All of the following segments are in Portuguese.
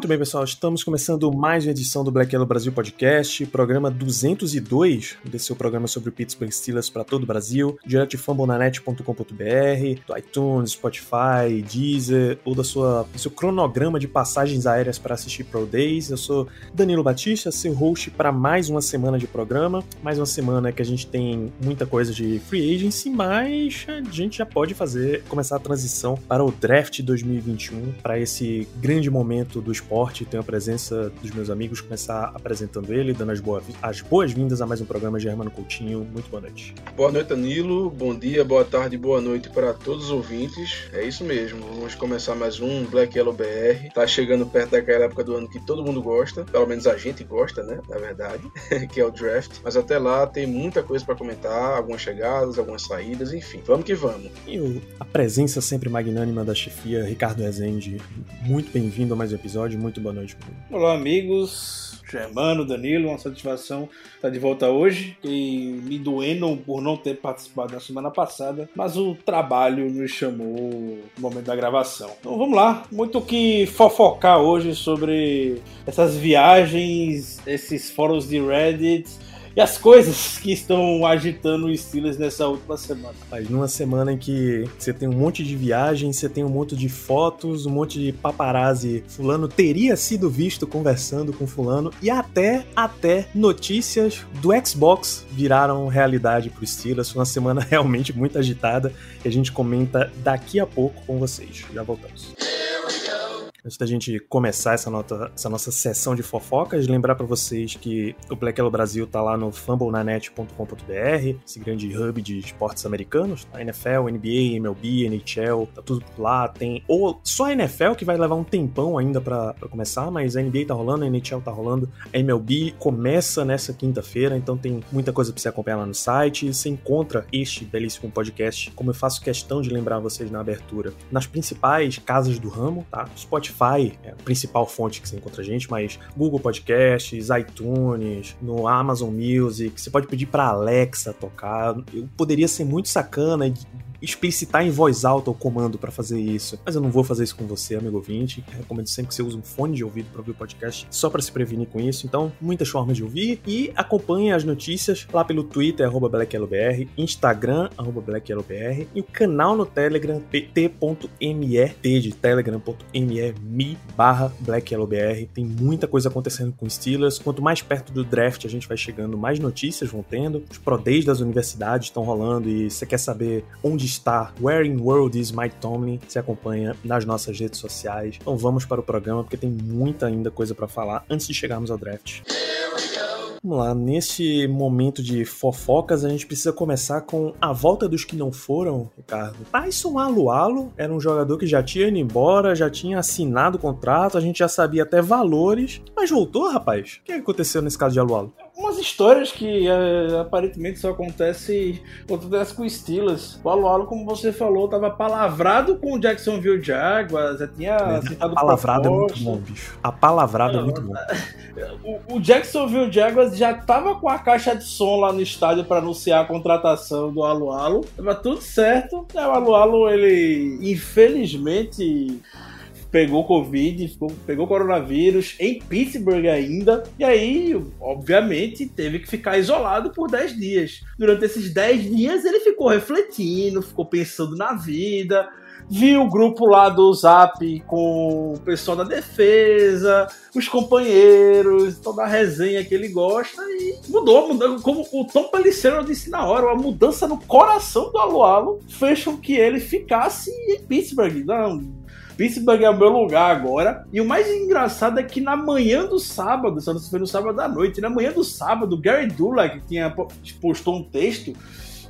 Muito bem, pessoal, estamos começando mais uma edição do Black Yellow Brasil Podcast, programa 202 desse seu programa sobre o Pittsburgh Steelers para todo o Brasil, direto de fambonanet.com.br, do iTunes, Spotify, Deezer, ou da sua, do seu cronograma de passagens aéreas para assistir Pro Days. Eu sou Danilo Batista, seu host para mais uma semana de programa, mais uma semana que a gente tem muita coisa de free agency, mas a gente já pode fazer, começar a transição para o draft 2021, para esse grande momento do esporte. Tenho a presença dos meus amigos, começar apresentando ele, dando as, boa, as boas-vindas a mais um programa Germano Coutinho. Muito boa noite. Boa noite, Danilo. Bom dia, boa tarde, boa noite para todos os ouvintes. É isso mesmo. Vamos começar mais um Black Yellow BR. Tá chegando perto daquela época do ano que todo mundo gosta, pelo menos a gente gosta, né? Na verdade, que é o draft. Mas até lá tem muita coisa para comentar, algumas chegadas, algumas saídas, enfim. Vamos que vamos. E a presença sempre magnânima da chefia, Ricardo Rezende. Muito bem-vindo a mais um episódio. Muito boa noite. Olá, amigos. Germano, Danilo, uma satisfação estar de volta hoje. E me doendo por não ter participado na semana passada, mas o trabalho nos chamou no momento da gravação. Então vamos lá, muito que fofocar hoje sobre essas viagens, esses fóruns de Reddit e as coisas que estão agitando os Steelers nessa última semana. Mas numa semana em que você tem um monte de viagens, você tem um monte de fotos, um monte de paparazzi. Fulano teria sido visto conversando com fulano e até, até notícias do Xbox viraram realidade pro Steelers. Uma semana realmente muito agitada e a gente comenta daqui a pouco com vocês. Já voltamos. Antes da gente começar essa, nota- essa nossa sessão de fofocas, lembrar pra vocês que o Black Yellow Brasil tá lá no fumblenanet.com.br, esse grande hub de esportes americanos, tá? NFL, NBA, MLB, NHL, tá tudo lá. Tem ou só a NFL que vai levar um tempão ainda pra começar, mas a NBA tá rolando, a NHL tá rolando, a MLB começa nessa quinta-feira, então tem muita coisa pra você acompanhar lá no site. Você encontra este belíssimo podcast, como eu faço questão de lembrar vocês na abertura, nas principais casas do ramo, tá? Spotify é a principal fonte que você encontra a gente, mas Google Podcasts, iTunes, no Amazon Music, você pode pedir pra Alexa tocar. Eu poderia ser muito sacana explicitar em voz alta o comando pra fazer isso, mas eu não vou fazer isso com você, amigo ouvinte. Eu recomendo sempre que você use um fone de ouvido pra ouvir o podcast, só pra se prevenir com isso. Então, muitas formas de ouvir e acompanhe as notícias lá pelo Twitter arroba Instagram arroba e o canal no Telegram t.me t de telegram.me me barra. Tem muita coisa acontecendo com Steelers. Quanto mais perto do draft a gente vai chegando, mais notícias vão tendo. Os Pro Days das universidades estão rolando e você quer saber onde está Where in World is Mike Tomlin? Você acompanha nas nossas redes sociais. Então vamos para o programa porque tem muita ainda coisa para falar antes de chegarmos ao draft. Vamos lá, nesse momento de fofocas, a gente precisa começar com a volta dos que não foram, Ricardo. Tyson Alualo era um jogador que já tinha ido embora, já tinha assinado o contrato, a gente já sabia até valores, mas voltou, rapaz? O que aconteceu nesse caso de Alualo? Umas histórias que é, aparentemente só acontece, acontece com Steelers. O Alualo, como você falou, estava palavrado com o Jacksonville Jaguars, já tinha A aceitado palavrada é muito bom, bicho. A palavrada é muito bom. O, o Jacksonville Jaguars já tava com a caixa de som lá no estádio para anunciar a contratação do Alualo. Tava tudo certo. Aí o Alualo, ele infelizmente pegou Covid, pegou coronavírus em Pittsburgh ainda. E aí, obviamente, teve que ficar isolado por 10 dias. Durante esses 10 dias, ele ficou refletindo, ficou pensando na vida. Viu o grupo lá do Zap com o pessoal da defesa, os companheiros, toda a resenha que ele gosta e mudou, mudou. Como o Tom Pelissero disse na hora, a mudança no coração do Alualo fez com que ele ficasse em Pittsburgh. Não, Pittsburgh é o meu lugar agora. E o mais engraçado é que na manhã do sábado, só não foi no sábado à noite, na manhã do sábado, Gary Dulac tinha po- postou um texto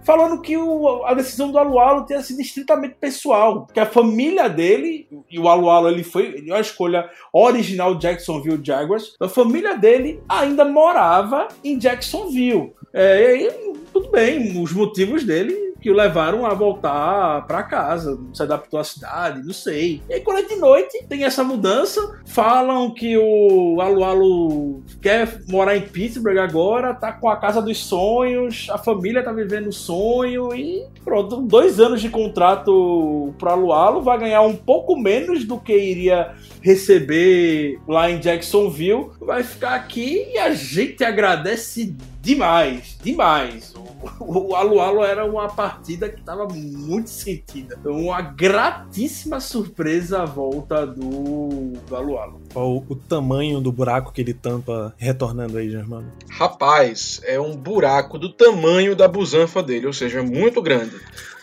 falando que o, a decisão do Alualo tinha sido estritamente pessoal, que a família dele, e o Alualo ele foi ele é a escolha original Jacksonville Jaguars, a família dele ainda morava em Jacksonville. É, e aí, tudo bem, os motivos dele que o levaram a voltar para casa, se adaptou à cidade, não sei. E aí, quando é de noite, tem essa mudança. Falam que o Alu quer morar em Pittsburgh agora, tá com a casa dos sonhos, a família tá vivendo o sonho e pronto, dois anos de contrato pro Alu, vai ganhar um pouco menos do que iria receber lá em Jacksonville, vai ficar aqui e a gente agradece demais, demais. O Alu Alu era uma partida que estava muito sentida. Então, uma gratíssima surpresa a volta do, do Alu Alu. Qual o tamanho do buraco que ele tampa retornando aí, Germano? Rapaz, é um buraco do tamanho da busanfa dele, ou seja, muito grande.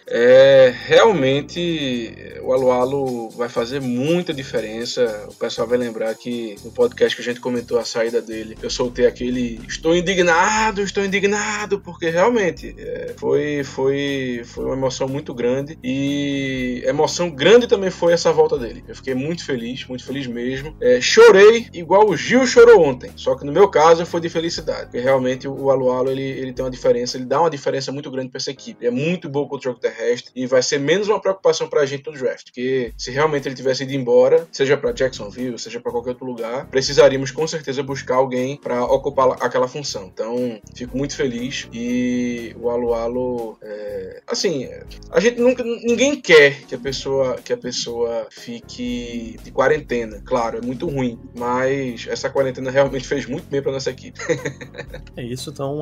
É, realmente o Alu Alu vai fazer muita diferença. O pessoal vai lembrar que no podcast que a gente comentou a saída dele, eu soltei aquele estou indignado, estou indignado, porque realmente é, foi, foi, foi uma emoção muito grande e emoção grande também foi essa volta dele. Eu fiquei muito feliz, muito feliz mesmo. É, chorei igual o Gil chorou ontem, só que no meu caso foi de felicidade, porque realmente o Alu Alu ele, ele tem uma diferença, ele dá uma diferença muito grande para essa equipe. Ele é muito bom contra o jogo terrestre terrestre e vai ser menos uma preocupação pra gente no draft. Porque se realmente ele tivesse ido embora, seja para Jacksonville, seja para qualquer outro lugar, precisaríamos com certeza buscar alguém para ocupar aquela função. Então, fico muito feliz e o Alu é... assim, a gente nunca, ninguém quer que a pessoa que a pessoa fique de quarentena. Claro, é muito ruim, mas essa quarentena realmente fez muito bem para nossa equipe. é isso, então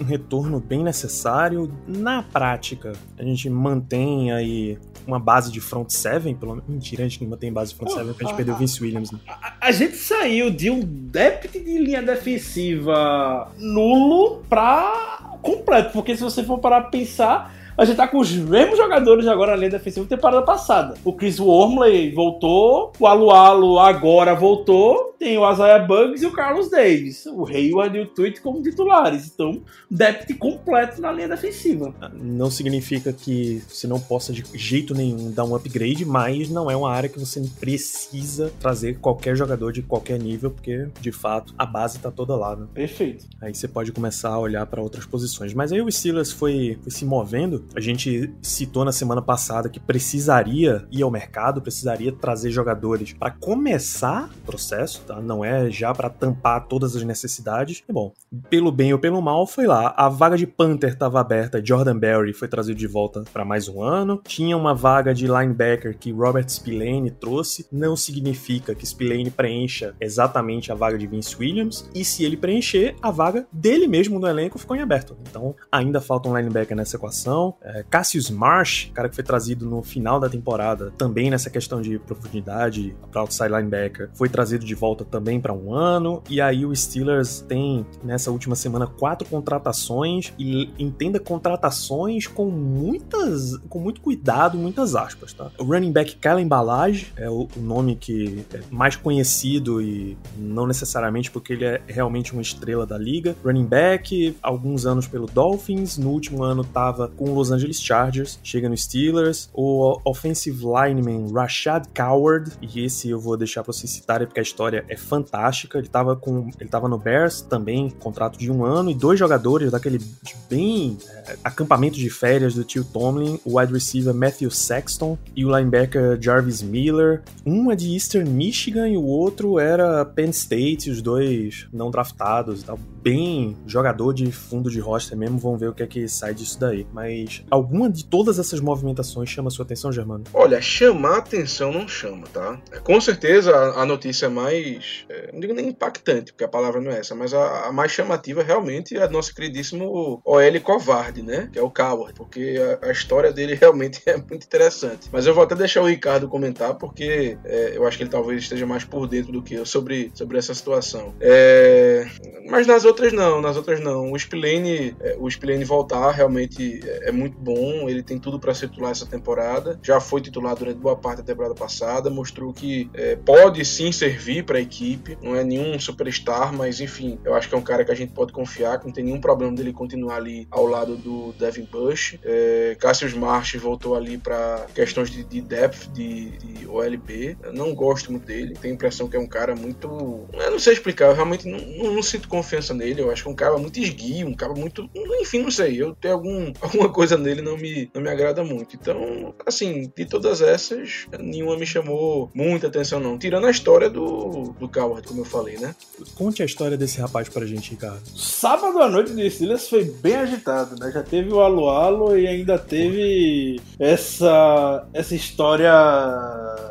um retorno bem necessário na prática. A gente mantém aí uma base de front seven, pelo menos. Mentira, a gente não mantém base de front seven porque a gente perdeu o Vince Williams, né? A, a, gente saiu de um depth de linha defensiva nulo pra completo, porque se você for parar pra pensar a gente tá com os mesmos jogadores agora na linha defensiva temporada passada. O Chris Wormley voltou, o Alualo agora voltou, tem o Isaiah Bugs e o Carlos Davis. O Hayward e o Tweet como titulares. Então, depth completo na linha defensiva. Não significa que você não possa de jeito nenhum dar um upgrade, mas não é uma área que você precisa trazer qualquer jogador de qualquer nível, porque de fato a base tá toda lá, né? Perfeito. Aí você pode começar a olhar para outras posições. Mas aí o Steelers foi, foi se movendo a gente citou na semana passada que precisaria ir ao mercado, precisaria trazer jogadores para começar o processo, tá? Não é já para tampar todas as necessidades. E bom, pelo bem ou pelo mal, foi lá. A vaga de Panther estava aberta, Jordan Berry foi trazido de volta para mais um ano. Tinha uma vaga de linebacker que Robert Spillane trouxe. Não significa que Spillane preencha exatamente a vaga de Vince Williams. E se ele preencher, a vaga dele mesmo no elenco ficou em aberto. Então ainda falta um linebacker nessa equação. É, Cassius Marsh, cara que foi trazido no final da temporada, também nessa questão de profundidade para outside linebacker, foi trazido de volta também para um ano. E aí o Steelers tem nessa última semana quatro contratações e entenda contratações com muitas, com muito cuidado, muitas aspas, tá? O running back Kellen Balage é o, o nome que é mais conhecido e não necessariamente porque ele é realmente uma estrela da liga. Running back, alguns anos pelo Dolphins, no último ano tava com o Los Angeles Chargers, chega no Steelers. O offensive lineman Rashad Coward, e esse eu vou deixar para vocês citarem porque a história é fantástica. Ele tava com, ele tava no Bears também, contrato de um ano e dois jogadores daquele bem é, acampamento de férias do tio Tomlin, o wide receiver Matthew Sexton e o linebacker Jarvis Miller. Um é de Eastern Michigan e o outro era Penn State, os dois não draftados tal. Bem jogador de fundo de roster mesmo, vamos ver o que é que sai disso daí. Mas alguma de todas essas movimentações chama sua atenção, Germano? Olha, chamar atenção não chama, tá? Com certeza a, notícia mais, é, não digo nem impactante, porque a palavra não é essa, mas a, a mais chamativa realmente é a nosso queridíssimo OL covarde, né? Que é o Coward, porque a, a, história dele realmente é muito interessante. Mas eu vou até deixar o Ricardo comentar, porque é, eu acho que ele talvez esteja mais por dentro do que eu sobre, sobre essa situação. É, Mas nas outras não, nas outras não. O Spillane, é, o Spillane voltar realmente é, é muito bom, ele tem tudo para ser titular essa temporada. Já foi titular durante boa parte da temporada passada, mostrou que é, pode sim servir para a equipe. Não é nenhum superstar, mas enfim, eu acho que é um cara que a gente pode confiar, que não tem nenhum problema dele continuar ali ao lado do Devin Bush. É, Cassius Marsh voltou ali para questões de, de depth de, de, OLB. Eu não gosto muito dele, tenho a impressão que é um cara muito. Eu não sei explicar, eu realmente não, não, não sinto confiança nele. Eu acho que é um cara muito esguio, um cara muito. Enfim, não sei. Eu tenho algum, alguma coisa nele não me, não me agrada muito. Então, assim, de todas essas, nenhuma me chamou muita atenção, não. Tirando a história do, do Coward, como eu falei, né? Conte a história desse rapaz pra gente, Ricardo. Sábado à noite de Steelers foi bem agitado, né? Já teve o Alo Alo e ainda teve essa, essa história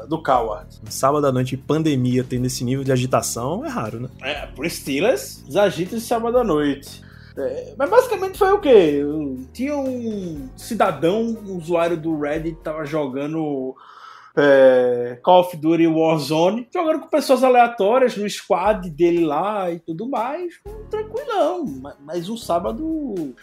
do Coward. Sábado à noite, pandemia, tendo esse nível de agitação, é raro, né? É, por Steelers, os agitos de sábado à noite. É, mas basicamente foi o quê? Tinha um cidadão, um usuário do Reddit, tava jogando é, Call of Duty Warzone, jogando com pessoas aleatórias no squad dele lá e tudo mais, tranquilão. Mas um sábado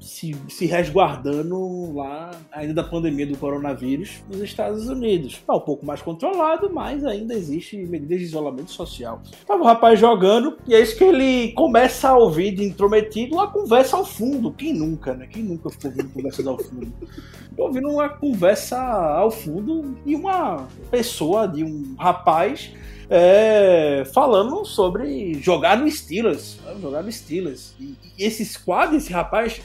se, se resguardando lá, ainda da pandemia do coronavírus, nos Estados Unidos. Tá um pouco mais controlado, mas ainda existe medidas de isolamento social. Tava o rapaz jogando, e é isso que ele começa a ouvir de intrometido uma conversa ao fundo. Quem nunca, né? Quem nunca ficou ouvindo conversas ao fundo? Tô ouvindo uma conversa ao fundo de uma pessoa, de um rapaz é, falando sobre jogar no Steelers. Jogar no Steelers. E, e esse squad, esse rapaz,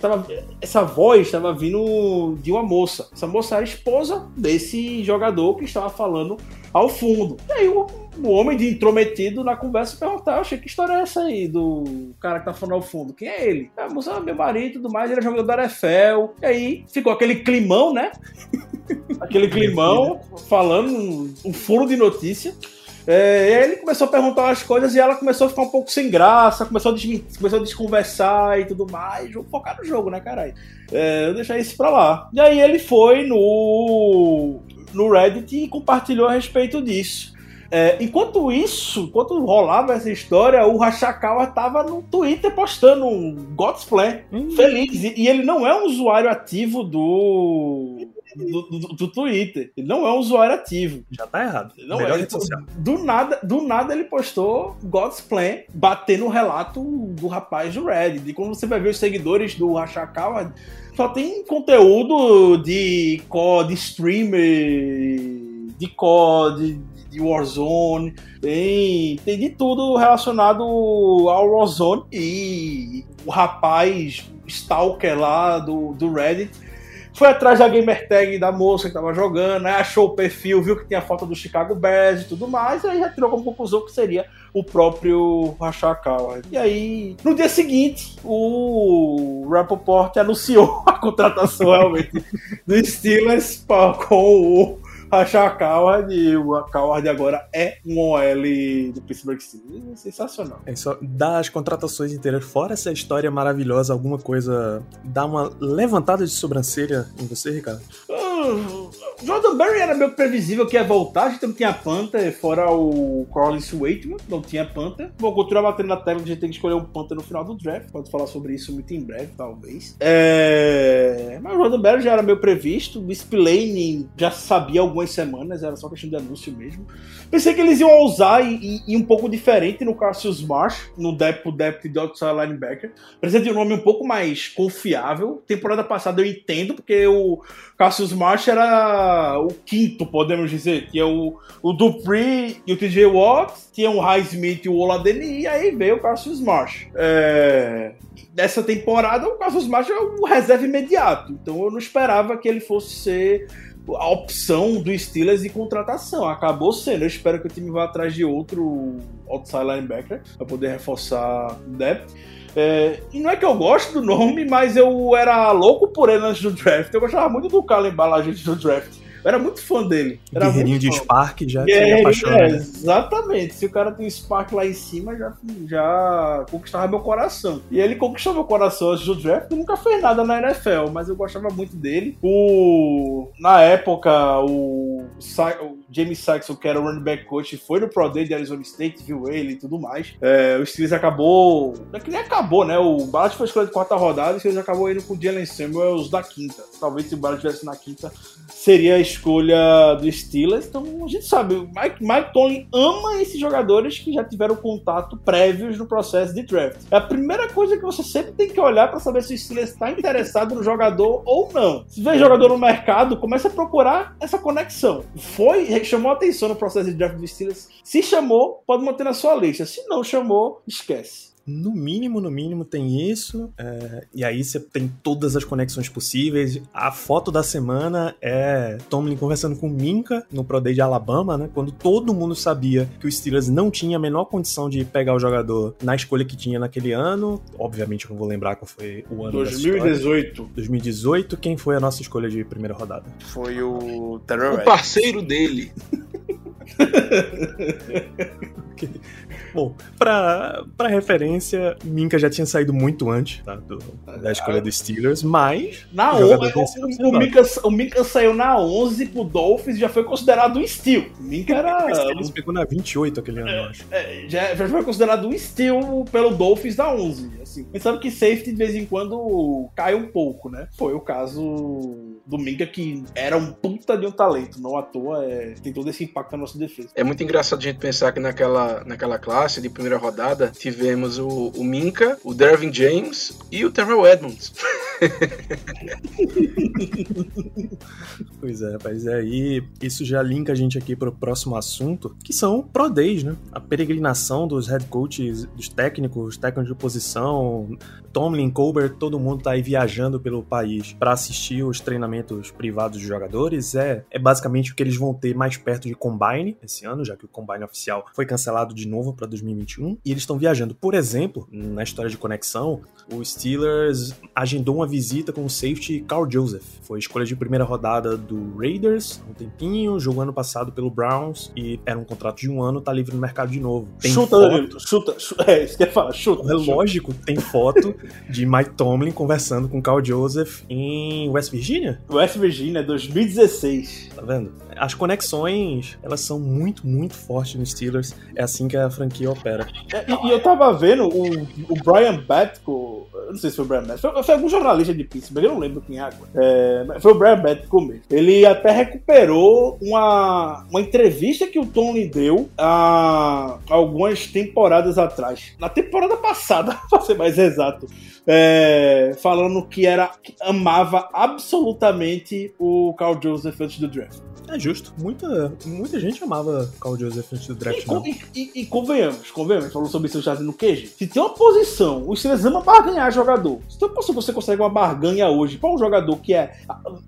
tava, essa voz estava vindo de uma moça. Essa moça era esposa desse jogador que estava falando ao fundo. E aí o, o homem de intrometido na conversa perguntar, achei que história é essa aí do cara que tá falando ao fundo? Quem é ele? A moça, ah, meu marido e tudo mais, ele é jogador da NFL. E aí ficou aquele climão, né? aquele climão falando um, um furo de notícia. É, e aí ele começou a perguntar as coisas e ela começou a ficar um pouco sem graça, começou a, começou a desconversar e tudo mais. Vou focar no jogo, né, caralho? É, eu deixei isso pra lá. E aí ele foi no, no Reddit e compartilhou a respeito disso. É, enquanto isso, enquanto rolava essa história, o Rachakawa tava no Twitter postando um God's Plan hum. feliz. E, e, ele não é um usuário ativo do do, do, do, Twitter. Ele não é um usuário ativo. Já tá errado. Não Melhor é. Social. Do nada, do nada ele postou God's Plan batendo o relato do rapaz do Reddit. E quando você vai ver os seguidores do Rachakawa, só tem conteúdo de COD, streamer, de COD, de Warzone, tem, tem de tudo relacionado ao Warzone. E o rapaz Stalker lá do, do Reddit foi atrás da gamer tag da moça que tava jogando, aí achou o perfil, viu que tinha foto do Chicago Bears e tudo mais, aí já tirou como conclusão que seria o próprio Rachakawa. E aí, no dia seguinte, o Rappaport anunciou a contratação realmente do Steelers com o achar Coward e o Coward agora é um OL do Pittsburgh Steelers. Sensacional. É só dar as contratações inteiras, fora essa história maravilhosa, alguma coisa dá uma levantada de sobrancelha em você, Ricardo? Uh, Jordan Berry era meio previsível que ia voltar, a gente não tinha Panther, fora o Collins Waitman, não tinha Panther. Vou continuar batendo na tela, a gente tem que escolher um Panther no final do draft, pode falar sobre isso muito em breve, talvez. É... Mas o Jordan Berry já era meio previsto, o Spillane já sabia semanas, era só questão de anúncio mesmo. Pensei que eles iam ousar e, e um pouco diferente no Cassius Marsh, no depth, depth de outside linebacker. Precisa de um nome um pouco mais confiável. Temporada passada eu entendo, porque o Cassius Marsh era o quinto, podemos dizer. Tinha o, o Dupree e o TJ Watt, tinha o Highsmith e o Oladeni, e aí veio o Cassius Marsh. É... Nessa temporada, o Cassius Marsh é um reserva imediato. Então eu não esperava que ele fosse ser a opção do Steelers de contratação. Acabou sendo. Eu espero que o time vá atrás de outro outside linebacker para poder reforçar o depth. É, e não é que eu gosto do nome, mas eu era louco por ele antes do draft. Eu gostava muito do Kalen Ballage antes do draft. Eu era muito fã dele. Era Guerreirinho de Spark já é, apaixonado. É, exatamente. Se o cara tem Spark lá em cima, já, já conquistava meu coração. E ele conquistou meu coração antes do draft nunca fez nada na NFL, mas eu gostava muito dele. O... Na época, o o James Saxon, que era o running back coach, foi no Pro Day de Arizona State, viu ele e tudo mais. É, o Steelers acabou. Não é que nem acabou, né? O Ballard foi escolha de quarta rodada e o Steelers acabou indo com o Jalen Samuels da quinta. Talvez se o Ballard estivesse na quinta, seria a escolha do Steelers. Então a gente sabe, o Mike, Mike Tomlin ama esses jogadores que já tiveram contato prévios no processo de draft. É a primeira coisa que você sempre tem que olhar para saber se o Steelers está interessado no jogador ou não. Se vê jogador no mercado, começa a procurar essa conexão. Foi, chamou a atenção no processo de draft do Steelers. Se chamou, pode manter na sua lista. Se não chamou, esquece. No mínimo, no mínimo tem isso. é, e aí você tem todas as conexões possíveis. A foto da semana é Tomlin conversando com Minka no Pro Day de Alabama, né? Quando todo mundo sabia que o Steelers não tinha a menor condição de pegar o jogador na escolha que tinha naquele ano. Obviamente eu não vou lembrar qual foi o ano dessa história. 2018 2018, quem foi a nossa escolha de primeira rodada? Foi o Terror O parceiro dele. Bom, pra, pra referência, Minka já tinha saído muito antes tá, do- da escolha dos Steelers, mas. Na o jogador 11, tinha sido o, o. Minka, o Minka saiu na 11 pro Dolphins e já foi considerado um steal. Minka era. Steelers pegou na 28 aquele ano, eu acho. é, já, já foi considerado um steal pelo Dolphins da 11. Assim. Sabe que safety de vez em quando cai um pouco, né? Foi o caso do Minka, que era um puta de um talento, não à toa é, tem todo esse impacto na nossa defesa. É muito engraçado a gente pensar que naquela, naquela classe de primeira rodada tivemos o, o Minka, o Dervin James e o Terrell Edmonds. Pois é, rapaz. E aí, isso já linka a gente aqui pro próximo assunto, que são Pro Days, né? A peregrinação dos head coaches, dos técnicos, técnicos de posição, Tomlin, Colbert, todo mundo tá aí viajando pelo país para assistir os treinamentos privados de jogadores. É, é basicamente o que eles vão ter mais perto de Combine esse ano, já que o Combine oficial foi cancelado de novo para 2021. E eles estão viajando. Por exemplo, na história de conexão, o Steelers agendou uma visita com o safety Carl Joseph. Foi escolha de primeira rodada do Raiders há um tempinho, jogou ano passado pelo Browns e era um contrato de um ano, tá livre no mercado de novo. Tem chuta, foto, Danilo, chuta, chuta. É, isso que eu falar, chuta. é chuta. lógico, tem foto de Mike Tomlin conversando com Carl Joseph em West Virginia. West Virginia, 2016. Tá vendo? As conexões, elas são muito, muito fortes no Steelers. É assim que a franquia opera. É, E, e eu tava vendo o, o Brian Eu não sei se foi o Brian Batko, foi, foi algum jornalista de Pittsburgh, eu não lembro quem é agora. É, foi o Brian Batko mesmo. Ele até recuperou uma, uma entrevista que o Tony deu há algumas temporadas atrás. Na temporada passada, pra ser mais exato. É, falando que era que amava absolutamente o Carl Joseph antes do draft. É justo. Muita, muita gente amava Carl Joseph antes do E, draft, con- não. e- e- e convenhamos, convenhamos, falou sobre isso já no QG. Se tem uma posição, o Steelers ama barganhar jogador. Se tem uma posição que você consegue uma barganha hoje para um jogador que é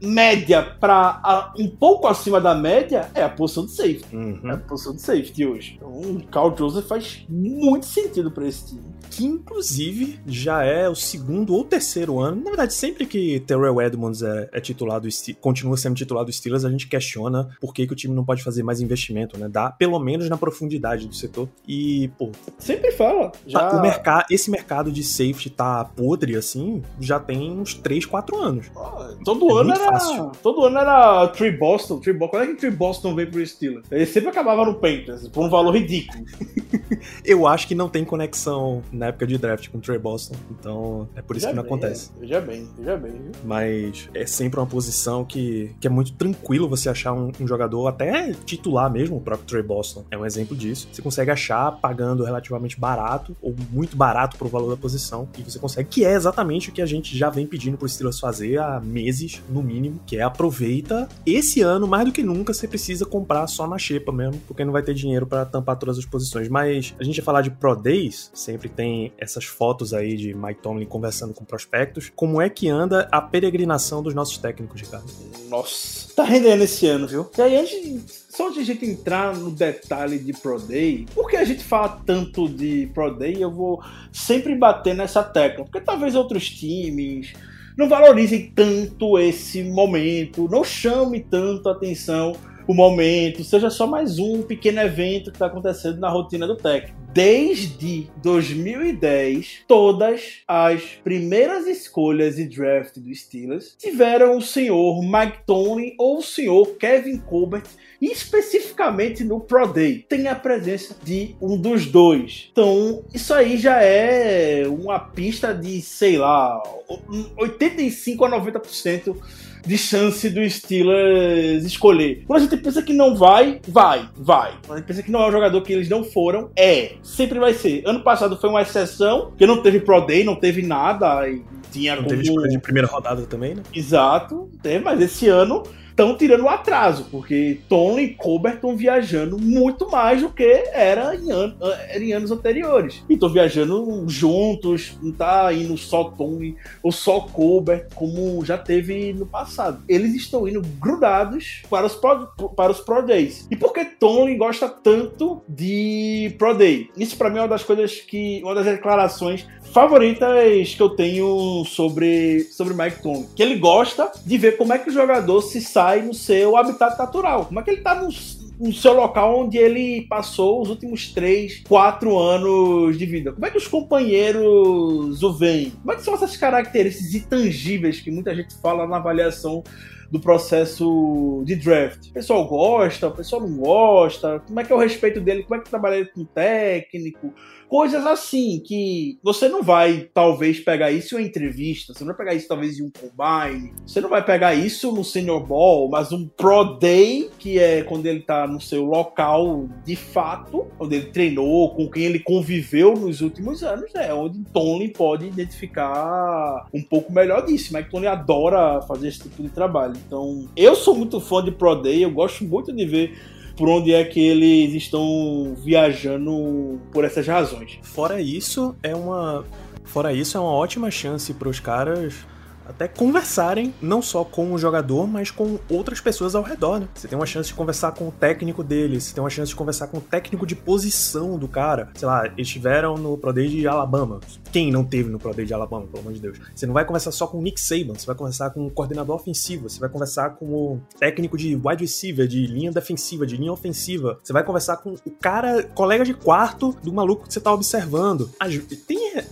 média para um pouco acima da média, é a posição de safety. Uhum. É a posição de safety hoje. Então, o Carl Joseph faz muito sentido para esse time. Que inclusive já é o segundo ou terceiro ano. Na verdade, sempre que Terrell Edmonds é, é titular do Ste- continua sendo titular do Steelers, a gente questiona por que, que o time não pode fazer mais investimento, né? Dá pelo menos na profundidade do setor. E, pô, Sempre fala. Já... tá- o mercado, esse mercado de safety tá podre assim, já tem uns 3, 4 anos. Ah, Todo É ano era. fácil. Todo ano era Tree Boston. Tree Boston. Quando é que Tree Boston veio pro Steelers? Ele sempre acabava no Panthers, por um valor ridículo. Eu acho que não tem conexão na época de draft com o Trey Boston, então é por isso Veja que não bem, acontece. Veja bem, veja bem, viu? Mas é sempre uma posição que, que é muito tranquilo você achar um, um jogador, até titular mesmo, o próprio Trey Boston é um exemplo disso. Você consegue achar pagando relativamente barato, ou muito barato pro valor da posição, e você consegue, que é exatamente o que a gente já vem pedindo pro Steelers fazer há meses, no mínimo, que é aproveita esse ano, mais do que nunca, você precisa comprar só na xepa mesmo, porque não vai ter dinheiro pra tampar todas as posições. Mas a gente ia falar de Pro Days, sempre tem essas fotos aí de Mike Tomlin conversando com prospectos. Como é que anda a peregrinação dos nossos técnicos, Ricardo? Nossa. Tá rendendo esse ano, viu? E aí, antes, só antes de a gente entrar no detalhe de Pro Day, por que a gente fala tanto de Pro Day? Eu vou sempre bater nessa tecla. Porque talvez outros times não valorizem tanto esse momento, não chame tanto a atenção o momento, seja só mais um pequeno evento que está acontecendo na rotina do técnico. Desde 2010, todas as primeiras escolhas de draft do Steelers tiveram o senhor Mike Tony ou o senhor Kevin Colbert especificamente no Pro Day, tem a presença de um dos dois. Então, isso aí já é uma pista de, sei lá, 85 a 90% de chance do Steelers escolher. Quando a gente pensa que não vai, vai, vai. Quando a gente pensa que não é um jogador que eles não foram, é. Sempre vai ser. Ano passado foi uma exceção, porque não teve Pro Day, não teve nada. E tinha Não como... teve escolha de primeira rodada também, né? Exato, teve, mas esse ano estão tirando o atraso, porque Tony e Colbert estão viajando muito mais do que era em, an era em anos anteriores. E estão viajando juntos, não tá indo só Tony ou só Colbert, como já teve no passado. Eles estão indo grudados para os Pro, para os Pro Days. E por que Tony gosta tanto de Pro Day? Isso para mim é uma das coisas que. uma das declarações favoritas que eu tenho sobre, sobre Mike Tomlin. Que ele gosta de ver como é que o jogador se sai no seu habitat natural. Como é que ele tá no, no seu local onde ele passou os últimos 3, 4 anos de vida. Como é que os companheiros o veem? Como é que são essas características intangíveis que muita gente fala na avaliação do processo de draft. O pessoal gosta, o pessoal não gosta, como é que é o respeito dele, como é que trabalha ele com o técnico, coisas assim que você não vai talvez pegar isso em uma entrevista, você não vai pegar isso talvez em um combine, você não vai pegar isso no senior ball, mas um pro day, que é quando ele tá no seu local de fato, onde ele treinou, com quem ele conviveu nos últimos anos, é onde Tony pode identificar um pouco melhor disso, mas Tony adora fazer esse tipo de trabalho. Então, eu sou muito fã de pro day, eu gosto muito de ver por onde é que eles estão viajando por essas razões. Fora isso, é uma. Fora isso, é uma ótima chance para os caras até conversarem, não só com o jogador, mas com outras pessoas ao redor, né? Você tem uma chance de conversar com o técnico dele, você tem uma chance de conversar com o técnico de posição do cara. Sei lá, eles estiveram no Pro Day de Alabama. Quem não teve no Pro Day de Alabama, pelo amor de Deus? Você não vai conversar só com o Nick Saban, você vai conversar com o coordenador ofensivo, você vai conversar com o técnico de wide receiver, de linha defensiva, de linha ofensiva. Você vai conversar com o cara, colega de quarto do maluco que você tá observando.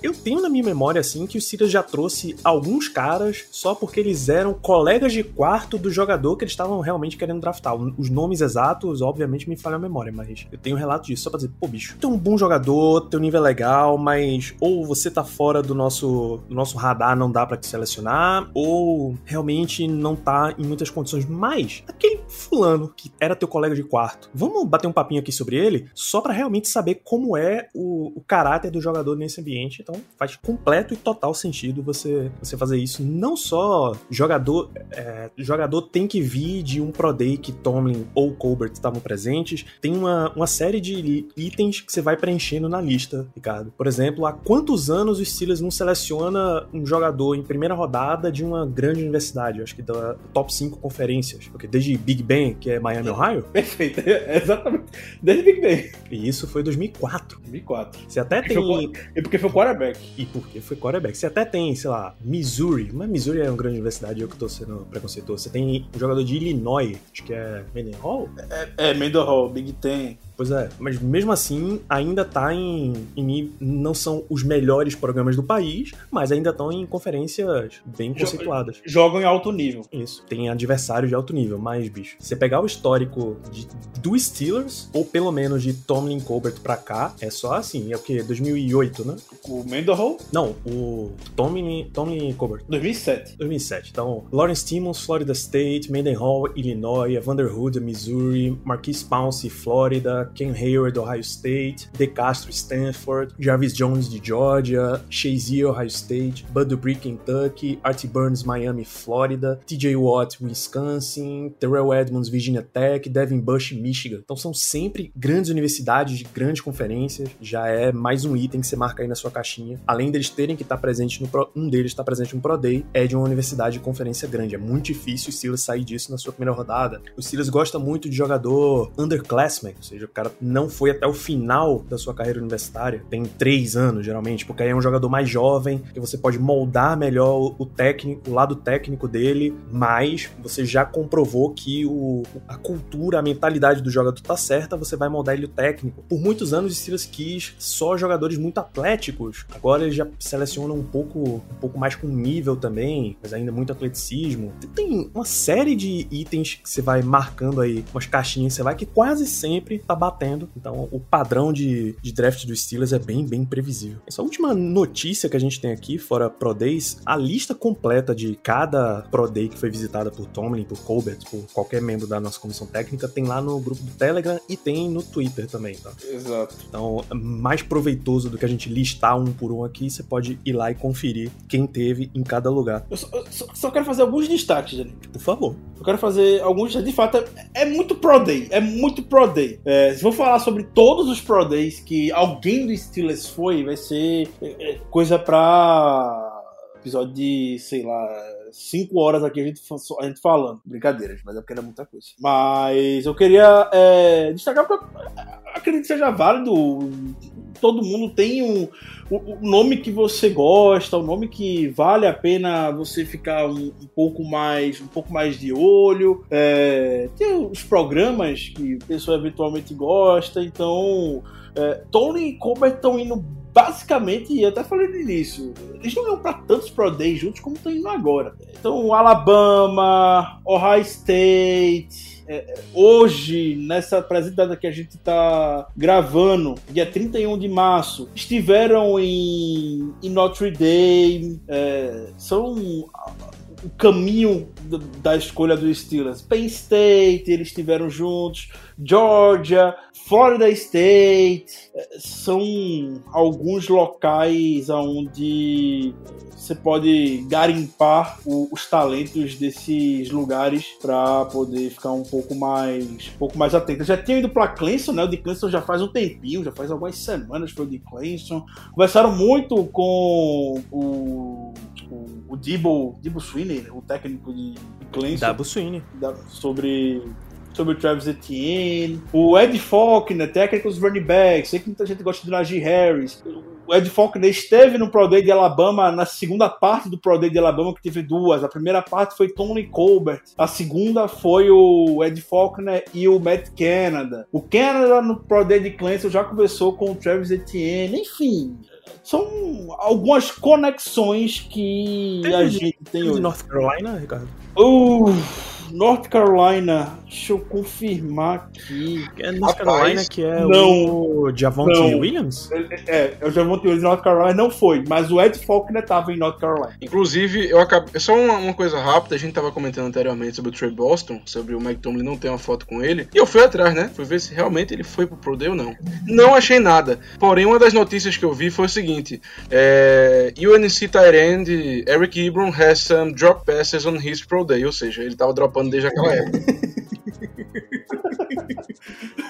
Eu tenho na minha memória, assim, que o Sirius já trouxe alguns caras só porque eles eram colegas de quarto do jogador que eles estavam realmente querendo draftar. Os nomes exatos, obviamente, me falham a memória, mas eu tenho um relato disso só pra dizer, pô, bicho, tu é um bom jogador, teu nível é legal, mas ou você tá fora do nosso, do nosso radar, não dá para te selecionar, ou realmente não tá em muitas condições. Mas, aquele fulano que era teu colega de quarto, vamos bater um papinho aqui sobre ele, só para realmente saber como é o, o caráter do jogador nesse ambiente. Então, faz completo e total sentido você, você fazer isso não só jogador, é, jogador tem que vir de um Pro Day que Tomlin ou Colbert estavam presentes, tem uma, uma série de itens que você vai preenchendo na lista, Ricardo. Por exemplo, há quantos anos o Steelers não seleciona um jogador em primeira rodada de uma grande universidade, acho que da top 5 conferências, porque desde Big Ben, que é Miami, Ohio? Perfeito, exatamente. Desde Big Ben. E isso foi 2004. 2004. Você até tem... E porque foi quarterback. E porque foi quarterback. Você até tem, sei lá, Missouri, mas Missouri é uma grande universidade, eu que tô sendo preconceituoso. Você tem um jogador de Illinois, acho que é Mendenhall? É, é Mendenhall, Big Ten. Pois é, mas mesmo assim ainda tá em, em, não são os melhores programas do país, mas ainda estão em conferências bem conceituadas. Jogam em alto nível. Isso, tem adversários de alto nível, mas bicho, você pegar o histórico de, do Steelers ou pelo menos de Tomlin Colbert pra cá, é só assim, é o que 2008, né? O Mendenhall? Não, o Tomlin, Tomlin Colbert. 2007. 2007. Então, Lawrence Timmons, Florida State, Mendenhall, Illinois, Evander Hood, Missouri, Marquise Pouncey, Flórida, Ken Hayward, Ohio State, De Castro, Stanford, Jarvis Jones de Georgia, Shazier, Ohio State, Bud Dupree, Kentucky, Artie Burns, Miami, Flórida, TJ Watt, Wisconsin, Terrell Edmonds, Virginia Tech, Devin Bush, Michigan. Então são sempre grandes universidades de grandes conferências, já é mais um item que você marca aí na sua caixinha. Além deles terem que estar presente no Pro, um deles está presente no Pro Day, é de uma universidade de conferência grande. É muito difícil o Steelers sair disso na sua primeira rodada. O Steelers gosta muito de jogador underclassman, ou seja, cara não foi até o final da sua carreira universitária, tem três anos geralmente, porque aí é um jogador mais jovem, que você pode moldar melhor o técnico, o lado técnico dele, mas você já comprovou que o, a cultura, a mentalidade do jogador tá certa, você vai moldar ele o técnico. Por muitos anos, o Steelers quis só jogadores muito atléticos, agora eles já selecionam um pouco, um pouco mais com nível também, mas ainda muito atleticismo. Tem uma série de itens que você vai marcando aí, umas caixinhas você vai que quase sempre tá batendo. Então, o padrão de, de draft dos Steelers é bem, bem previsível. Essa última notícia que a gente tem aqui, fora Pro Days, a lista completa de cada Pro Day que foi visitada por Tomlin, por Colbert, por qualquer membro da nossa comissão técnica, tem lá no grupo do Telegram e tem no Twitter também, tá? Exato. Então, mais proveitoso do que a gente listar um por um aqui, você pode ir lá e conferir quem teve em cada lugar. Eu só, eu só- só quero fazer alguns destaques, Janine. Por favor. Eu quero fazer alguns. De fato, é, é muito Pro Day. É muito Pro Day. É, se for falar sobre todos os Pro Days que alguém do Steelers foi, vai ser é, é, coisa pra episódio de, sei lá, 5 horas aqui a gente, a gente falando. Brincadeiras, mas é porque era muita coisa. Mas eu queria é, destacar porque acredito que seja válido. Todo mundo tem um, o, nome que você gosta, o nome que vale a pena você ficar um, um pouco mais um pouco mais de olho. É, tem os programas que a pessoa eventualmente gosta, então é, Tony e Colbert estão indo basicamente, e até falei no início, eles não iam para tantos Pro Days juntos como estão indo agora. Então, Alabama, Ohio State, é, é, hoje, nessa apresentada que a gente está gravando, dia 31 de março, estiveram em, em Notre Dame, é, são o caminho da escolha dos Steelers. Penn State, eles estiveram juntos, Georgia, Florida State, eh, são alguns locais onde você pode garimpar o- os talentos desses lugares para poder ficar um pouco mais um pouco mais atento. Eu já tinha ido para Clemson, né? O de Clemson já faz um tempinho, já faz algumas semanas que o de Clemson. Conversaram muito com o o, Debo, Debo Sweeney, né, o técnico de Clemson da- sobre sobre o Travis Etienne, o Ed Faulkner, técnico dos running backs, sei que muita gente gosta do Najee Harris. O Ed Faulkner esteve no Pro Day de Alabama, na segunda parte do Pro Day de Alabama, que teve duas. A primeira parte foi Tony Colbert, a segunda foi o Ed Faulkner e o Matt Canada. O Canada no Pro Day de Clemson já conversou com o Travis Etienne, enfim. São algumas conexões que a Teve- gente tem De hoje. North Carolina, Ricardo? Uh, North Carolina, deixa eu confirmar aqui. É North Rapaz, Carolina que é não. o Javonte Não. Williams? É, eu já vou ter North Carolina, não foi, mas o Ed Faulkner tava em North Carolina. Inclusive, eu acabei. Só uma, uma coisa rápida, a gente tava comentando anteriormente sobre o Trey Boston, sobre o Mike Tomlin não ter uma foto com ele. E eu fui atrás, né? Fui ver se realmente ele foi pro Pro Day ou não. Não achei nada. Porém, uma das notícias que eu vi foi o seguinte: é, UNC Tyrande Eric Ebron has some drop passes on his Pro Day. Ou seja, ele tava dropando desde aquela época.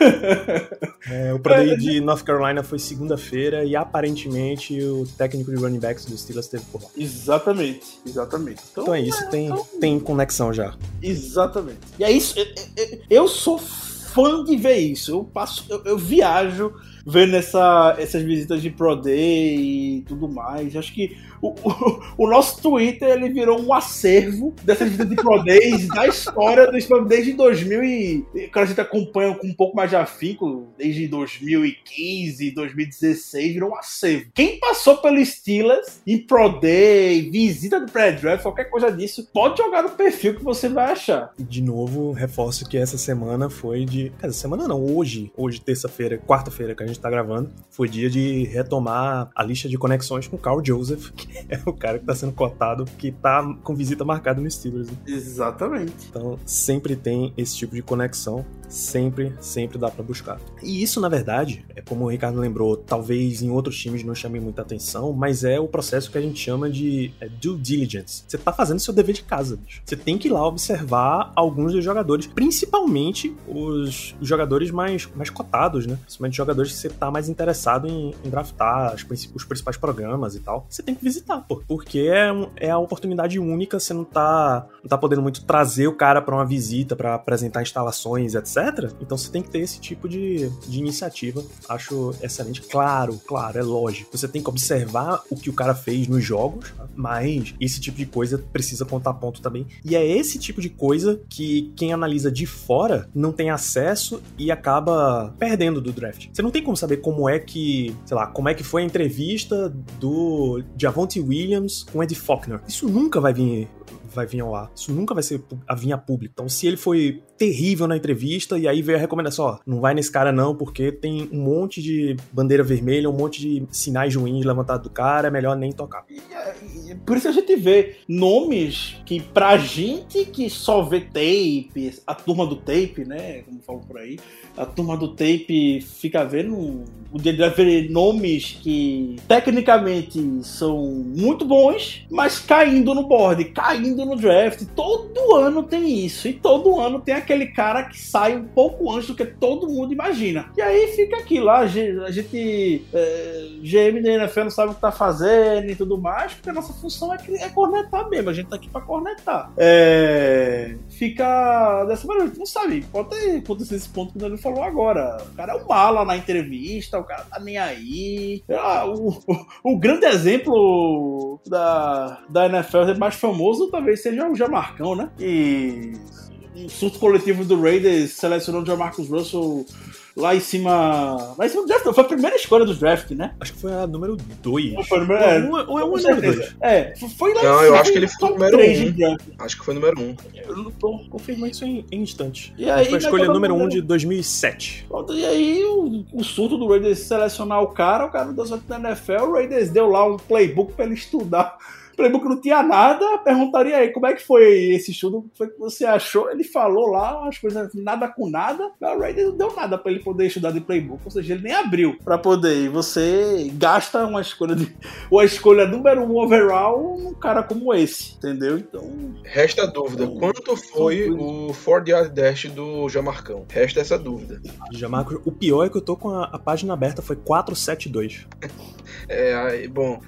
É, o Pro Day de North Carolina foi segunda-feira e aparentemente o técnico de running backs dos Steelers esteve por lá. Exatamente, exatamente. Então é isso, tem, tem conexão já. Exatamente. E é isso, eu, eu- eu sou fã de ver isso. Eu passo, eu, eu viajo vendo essa, essas visitas de Pro Day e tudo mais. Acho que o, o, o nosso Twitter ele virou um acervo dessas visitas de Pro Days da história dos Pro Days de 2000 e que a gente acompanha com um pouco mais de afinco desde 2015, 2016, virou um acervo. Quem passou pelo Steelers em Pro Day, visita do pré-draft, qualquer coisa disso, pode jogar no perfil que você vai achar. E de novo, reforço que essa semana foi de. Dizer, semana não, hoje, hoje, terça-feira, quarta-feira que a gente tá gravando, foi dia de retomar a lista de conexões com o Carl Joseph, que é o cara que tá sendo cotado, que tá com visita marcada no Steelers. né? Exatamente. Então, sempre tem esse tipo de conexão, sempre, sempre dá pra buscar. E isso, na verdade, é como o Ricardo lembrou, talvez em outros times não chame muita atenção, mas é o processo que a gente chama de é, due diligence. Você tá fazendo seu dever de casa, bicho. Você tem que ir lá observar alguns dos jogadores, principalmente os jogadores mais, mais cotados, né? Principalmente jogadores que você tá mais interessado em, em draftar as princi- os principais programas e tal. Você tem que visitar, pô. Porque é, um- é a oportunidade única, você não tá, não tá podendo muito trazer o cara pra uma visita, pra apresentar instalações, etc. Então você tem que ter esse tipo de, de iniciativa. Acho excelente. Claro, claro, é lógico. Você tem que observar o que o cara fez nos jogos, tá? mas esse tipo de coisa precisa contar ponto também. E é esse tipo de coisa que quem analisa de fora não tem acesso e acaba perdendo do draft. Você não tem como saber como é que, sei lá, como é que foi a entrevista do Javonte Williams com Eddie Faulkner. Isso nunca vai vir vai vir ao ar. Isso nunca vai ser a vir a público. Então, se ele foi terrível na entrevista e aí veio a recomendação, ó, não vai nesse cara não, porque tem um monte de bandeira vermelha, um monte de sinais ruins levantados do cara, é melhor nem tocar. E Por isso a gente vê nomes que, pra gente que só vê tape, a turma do tape, né? Como falam por aí, a turma do tape fica vendo o dia de ver nomes que tecnicamente são muito bons, mas caindo no board, caindo no draft. Todo ano tem isso. E todo ano tem aquele cara que sai um pouco antes do que todo mundo imagina. E aí fica aquilo lá, a gente, a gente é, GM da NFL não sabe o que tá fazendo e tudo mais, porque a nossa função é, é cornetar mesmo, a gente tá aqui pra cornetar. É, fica dessa maneira, não sabe, pode ter acontecido esse ponto que o Danilo falou agora. O cara é um mala na entrevista, o cara tá nem aí. Ah, o, o, o grande exemplo da, da NFL mais famoso talvez seja o Jamarcão, né? E um surto coletivo do Raiders selecionando o Jamarcus Russell lá em cima. Lá em cima do draft, foi a primeira escolha do draft, né? Acho que foi a número 2. Ou foi a primeira- é, Ou, é um número certeza. 2. É, foi lá em Não, eu acho que ele foi o número três um. de draft. Acho que foi número 1. Um. Eu não tô Confirma isso em, em instante. E aí, foi a né, escolha número 1 mundo- um de 2007. Pronto, E aí, o, o surto do Raiders selecionar o cara, o cara deu sorte na NFL, o Raiders deu lá um playbook pra ele estudar. Playbook não tinha nada, perguntaria aí como é que foi esse estudo, o que foi que você achou? Ele falou lá as coisas nada com nada, o Raiders não deu nada pra ele poder estudar de playbook, ou seja, ele nem abriu pra poder. E você gasta uma escolha de, uma escolha número um overall num cara como esse, entendeu? Então, Resta a dúvida, quanto foi o 4 yard dash do Jamarcão? Resta essa dúvida. Jamarcus, o pior é que eu tô com a, a página aberta, foi 472. É, aí, bom.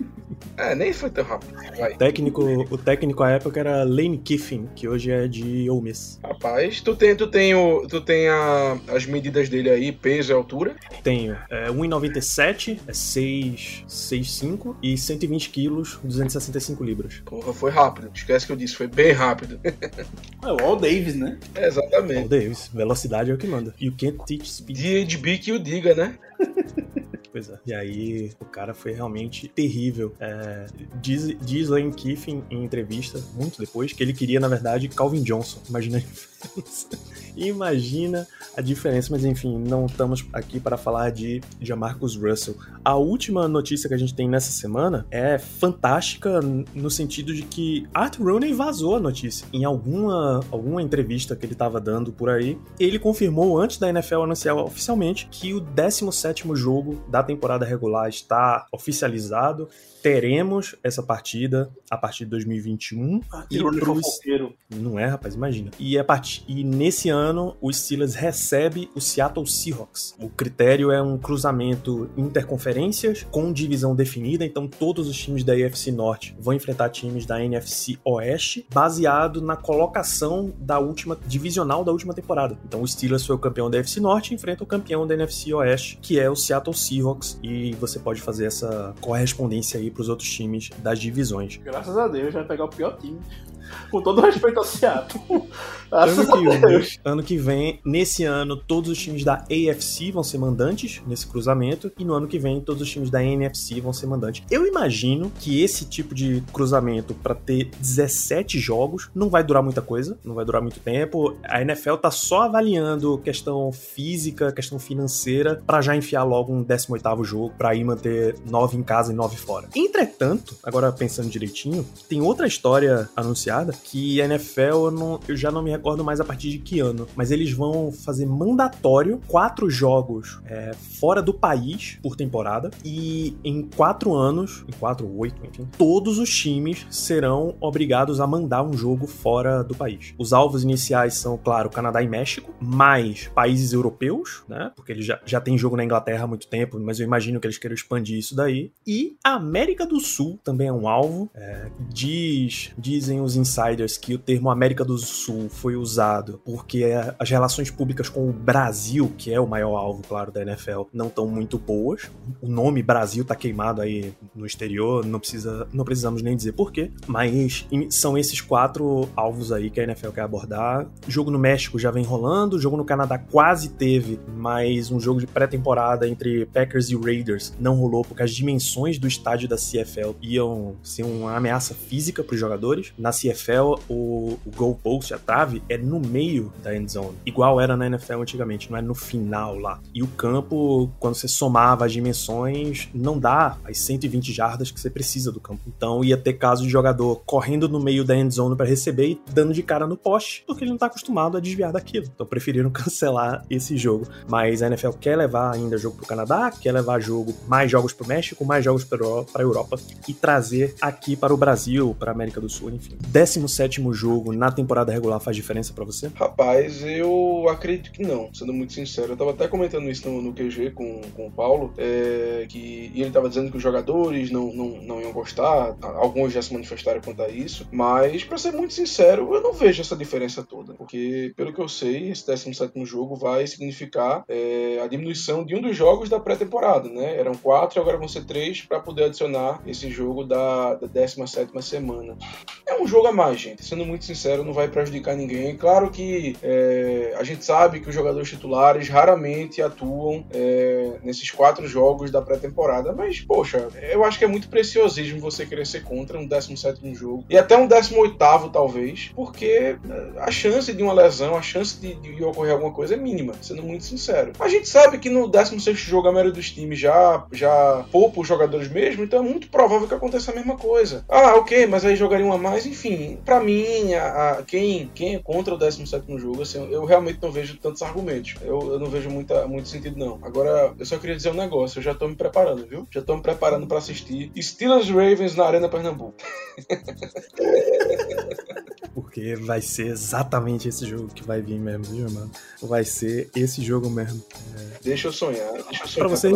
É, nem foi tão rápido. Vai. O técnico, o técnico à época era Lane Kiffin, que hoje é de Ole Miss. Rapaz, tu tem, tu tem, o, tu tem a- as medidas dele aí, peso e altura. Tenho é, 1,97, é 6, 6,5 e 120 quilos, 265 libras. Porra, foi rápido. Esquece que eu disse, foi bem rápido. é o Al Davis, né? É, exatamente. Davis, velocidade é o que manda. You can't teach speed. DHB que o diga, né? Pois é. E aí, o cara foi realmente terrível. É, diz, diz Lane Kiffin em entrevista, muito depois, que ele queria, na verdade, Calvin Johnson. Imagina Imagina a diferença, mas enfim, não estamos aqui para falar de Jamarcus Russell. A última notícia que a gente tem nessa semana é fantástica no sentido de que Art Rooney vazou a notícia. Em alguma, alguma entrevista que ele estava dando por aí, ele confirmou antes da NFL anunciar oficialmente que o 17º jogo da temporada regular está oficializado. Teremos essa partida a partir de 2021. E Tirou pros- não é, rapaz, imagina. E, a part... e nesse ano, o Steelers recebe o Seattle Seahawks. O critério é um cruzamento interconferências com divisão definida, então todos os times da AFC Norte vão enfrentar times da NFC Oeste, baseado na colocação da última divisional da última temporada. Então o Steelers foi o campeão da AFC Norte e enfrenta o campeão da NFC Oeste, que é o Seattle Seahawks, e você pode fazer essa correspondência aí para os outros times das divisões. Graças a Deus, vai pegar o pior time. Com todo respeito ao Seattle. Ano que, ano que vem, nesse ano, todos os times da AFC vão ser mandantes nesse cruzamento, e no ano que vem, todos os times da NFC vão ser mandantes. Eu imagino que esse tipo de cruzamento, para ter 17 jogos, não vai durar muita coisa, não vai durar muito tempo. A NFL tá só avaliando questão física, questão financeira, para já enfiar logo um 18 jogo, para ir manter 9 em casa e 9 fora. Entretanto, agora pensando direitinho, tem outra história anunciada que a NFL, eu, não, eu já não me recordo mais a partir de que ano, mas eles vão fazer mandatório quatro jogos é, fora do país por temporada e em quatro anos, em quatro oito, enfim, todos os times serão obrigados a mandar um jogo fora do país. Os alvos iniciais são, claro, Canadá e México, mais países europeus, né? Porque eles já, já jogo na Inglaterra há muito tempo, mas eu imagino que eles queiram expandir isso daí. E a América do Sul também é um alvo. É, diz, dizem os insiders que o termo América do Sul foi usado porque as relações públicas com o Brasil, que é o maior alvo, claro, da NFL, não estão muito boas. O nome Brasil tá queimado aí no exterior, não precisa, não precisamos nem dizer porquê, mas são esses quatro alvos aí que a NFL quer abordar. O jogo no México já vem rolando, o jogo no Canadá quase teve, mas um jogo de pré-temporada entre Packers e Raiders não rolou porque as dimensões do estádio da CFL iam ser uma ameaça física para os jogadores. Na CFL, o, o goalpost, a trave, é no meio da end zone, igual era na NFL antigamente, não é no final lá. E o campo, quando você somava as dimensões, não dá as 120 jardas que você precisa do campo. Então ia ter caso de jogador correndo no meio da end zone para receber e dando de cara no poste, porque ele não tá acostumado a desviar daquilo. Então preferiram cancelar esse jogo. Mas a NFL quer levar ainda jogo pro Canadá, quer levar jogo, mais jogos pro México, mais jogos para a Europa e trazer aqui para o Brasil, para América do Sul, enfim. 17 jogo na temporada regular faz diferença para você? Rapaz, eu acredito que não, sendo muito sincero. Eu tava até comentando isso no, no QG com, com o Paulo, é, que ele tava dizendo que os jogadores não, não, não iam gostar, alguns já se manifestaram quanto a isso, mas para ser muito sincero, eu não vejo essa diferença toda, porque pelo que eu sei, esse 17 jogo vai significar é, a diminuição de um dos jogos da pré-temporada, né? Eram quatro, agora vão ser três para poder adicionar esse jogo da, da 17 semana. É um jogo a mais, gente. Sendo muito sincero, não vai prejudicar ninguém. Claro que é, a gente sabe que os jogadores titulares raramente atuam é, nesses quatro jogos da pré-temporada, mas, poxa, eu acho que é muito preciosismo você querer ser contra um 17 jogo e até um 18 talvez, porque a chance de uma lesão, a chance de, de ocorrer alguma coisa é mínima, sendo muito sincero. A gente sabe que no 16 jogo a maioria dos times já, já poupa os jogadores mesmo, então é muito provável que aconteça a mesma coisa. Ah, ok, mas aí jogaria uma mais, enfim. Para mim, a, a, quem, quem é contra o 17 jogo, assim, eu realmente não vejo tantos argumentos. Eu, eu não vejo muita, muito sentido, não. Agora, eu só queria dizer um negócio, eu já tô me preparando, viu? Já tô me preparando para assistir Steelers Ravens na Arena Pernambuco. Porque vai ser exatamente esse jogo que vai vir mesmo, viu, mano? Vai ser esse jogo mesmo. É... Deixa eu sonhar, deixa eu sonhar. Pra você,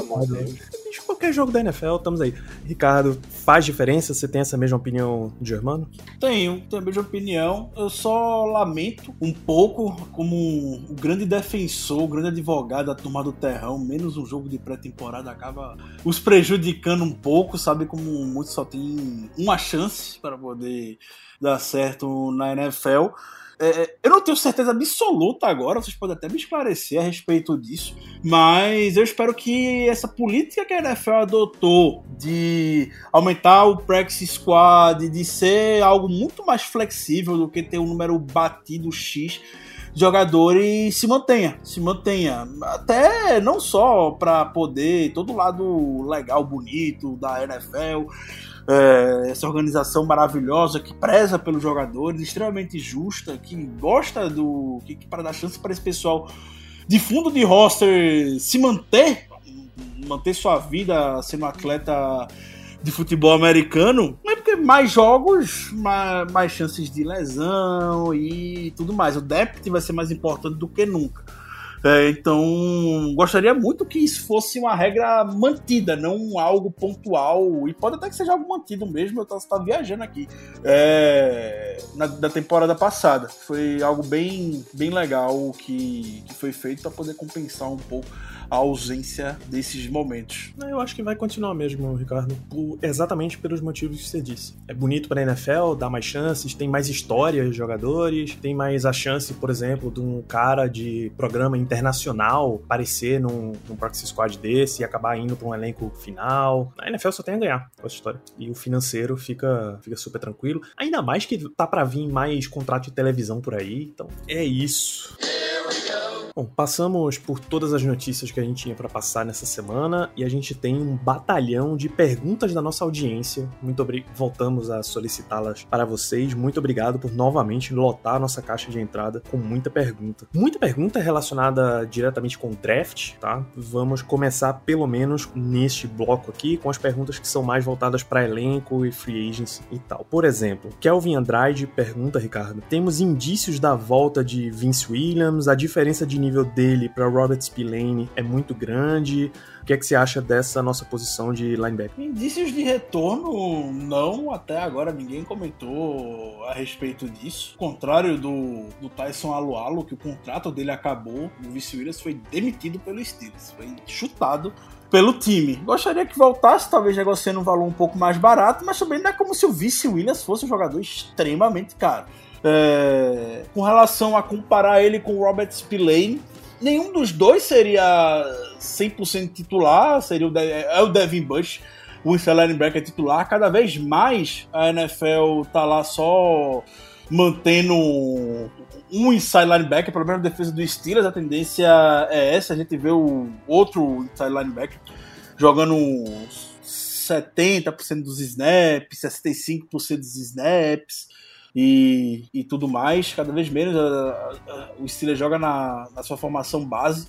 qualquer jogo da NFL, estamos aí. Ricardo, faz diferença? Você tem essa mesma opinião de Germano? Tenho, tenho a mesma opinião. Eu só lamento um pouco como o grande defensor, o grande advogado da turma do terrão, menos um jogo de pré-temporada acaba os prejudicando um pouco, sabe? Como muitos só tem uma chance para poder dar certo na NFL. É, eu não tenho certeza absoluta agora, vocês podem até me esclarecer a respeito disso, mas eu espero que essa política que a NFL adotou de aumentar o practice squad, de ser algo muito mais flexível do que ter um número batido X jogadores se mantenha, se mantenha. Até não só para poder todo lado legal, bonito da NFL, é, essa organização maravilhosa que preza pelos jogadores, extremamente justa, que gosta do. que, que para dar chance para esse pessoal de fundo de roster se manter, manter sua vida sendo atleta de futebol americano, é porque mais jogos, mais, mais chances de lesão e tudo mais. O depth vai ser mais importante do que nunca. É, então, gostaria muito que isso fosse uma regra mantida, não algo pontual. E pode até que seja algo mantido mesmo. Eu estava viajando aqui é, na, da temporada passada. Foi algo bem, bem legal que, que foi feito para poder compensar um pouco a ausência desses momentos. Eu acho que vai continuar mesmo, Ricardo, por, exatamente pelos motivos que você disse. É bonito para a NFL, dá mais chances, tem mais história de jogadores, tem mais a chance, por exemplo, de um cara de programa internacional aparecer num, num proxy squad desse e acabar indo para um elenco final. A NFL só tem a ganhar com essa história. E o financeiro fica, fica super tranquilo. Ainda mais que tá para vir mais contrato de televisão por aí. Então, é isso. Bom, passamos por todas as notícias que a gente tinha para passar nessa semana e a gente tem um batalhão de perguntas da nossa audiência. Muito obrigado. Voltamos a solicitá-las para vocês. Muito obrigado por novamente lotar a nossa caixa de entrada com muita pergunta. Muita pergunta relacionada diretamente com o draft, tá? Vamos começar pelo menos neste bloco aqui com as perguntas que são mais voltadas para elenco e free agency e tal. Por exemplo, Kelvin Andrade pergunta, Ricardo, temos indícios da volta de Vince Williams, a diferença de nível dele para Robert Spillane é muito grande. O que é que você acha dessa nossa posição de linebacker? Indícios de retorno, não. Até agora ninguém comentou a respeito disso. Ao contrário do, do Tyson Alualo, que o contrato dele acabou, o Vice Williams foi demitido pelo Steelers. Foi chutado pelo time. Gostaria que voltasse, talvez negociando um valor um pouco mais barato, mas também não é como se o Vice Williams fosse um jogador extremamente caro. É, com relação a comparar ele com Robert Spillane, nenhum dos dois seria 100% titular, seria o, é o Devin Bush, o linebacker titular. Cada vez mais a NFL tá lá só mantendo um inside linebacker, pelo menos na defesa do Steelers, a tendência é essa. A gente vê o outro inside linebacker jogando 70% dos snaps, 65% dos snaps e, e tudo mais. Cada vez menos a, a, o Steelers joga na, na sua formação base.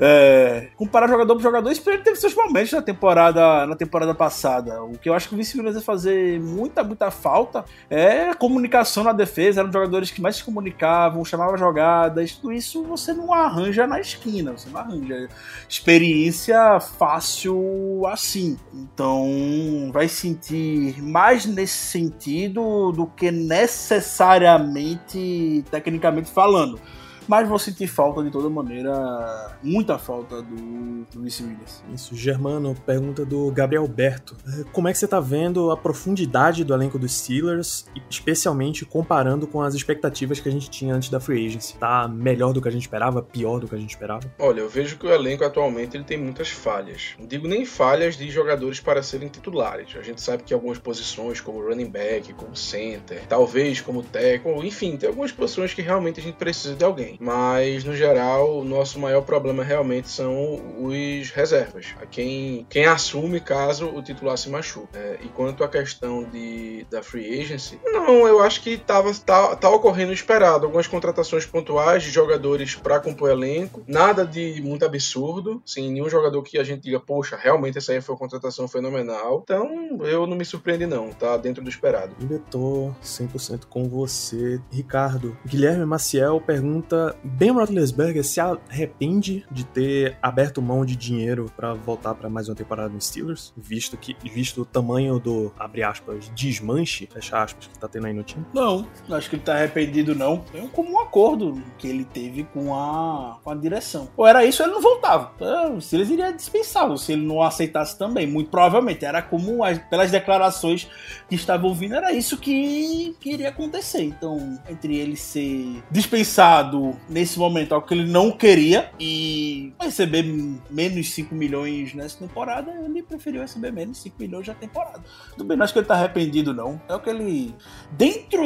É, comparar jogador por jogador, isso teve seus momentos na temporada, na temporada passada. O que eu acho que o Vince Williams vai fazer muita, muita falta é comunicação na defesa. Eram jogadores que mais se comunicavam, chamavam jogadas. Tudo isso você não arranja na esquina, você não arranja experiência fácil assim. Então vai sentir mais nesse sentido do que necessariamente tecnicamente falando mas vou sentir falta de toda maneira, muita falta do, do Williams. Isso, Germano, pergunta do Gabriel Berto. É, como é que você tá vendo a profundidade do elenco dos Steelers, especialmente comparando com as expectativas que a gente tinha antes da Free Agency? Tá melhor do que a gente esperava, pior do que a gente esperava? Olha, eu vejo que o elenco atualmente ele tem muitas falhas. Não digo nem falhas de jogadores para serem titulares. A gente sabe que algumas posições, como running back, como center, talvez como tackle, enfim, tem algumas posições que realmente a gente precisa de alguém mas no geral o nosso maior problema realmente são os reservas, a quem, quem assume caso o titular se machuque. É, e quanto à questão de, da free agency, não, eu acho que estava tá, tá ocorrendo esperado. Algumas contratações pontuais de jogadores para compor elenco, nada de muito absurdo, sem nenhum jogador que a gente diga, poxa, realmente essa aí foi uma contratação fenomenal. Então eu não me surpreendi, não, tá dentro do esperado. Eu tô 100% com você. Ricardo, Guilherme Maciel pergunta Ben Roethlisberger se arrepende de ter aberto mão de dinheiro para voltar para mais uma temporada no Steelers, visto que visto o tamanho do abre aspas desmanche, fecha aspas que tá tendo aí no time? Não, acho que ele tá arrependido não. É um acordo que ele teve com a com a direção. Ou era isso, ele não voltava. Então, o Steelers iria dispensá-lo se ele não aceitasse também. Muito provavelmente era como as, pelas declarações que estava ouvindo era isso que, que iria acontecer. Então, entre ele ser dispensado nesse momento algo que ele não queria e receber menos 5 milhões nessa temporada, ele preferiu receber menos 5 milhões na temporada. Tudo bem, não acho que ele tá arrependido, não. É o que ele. Dentro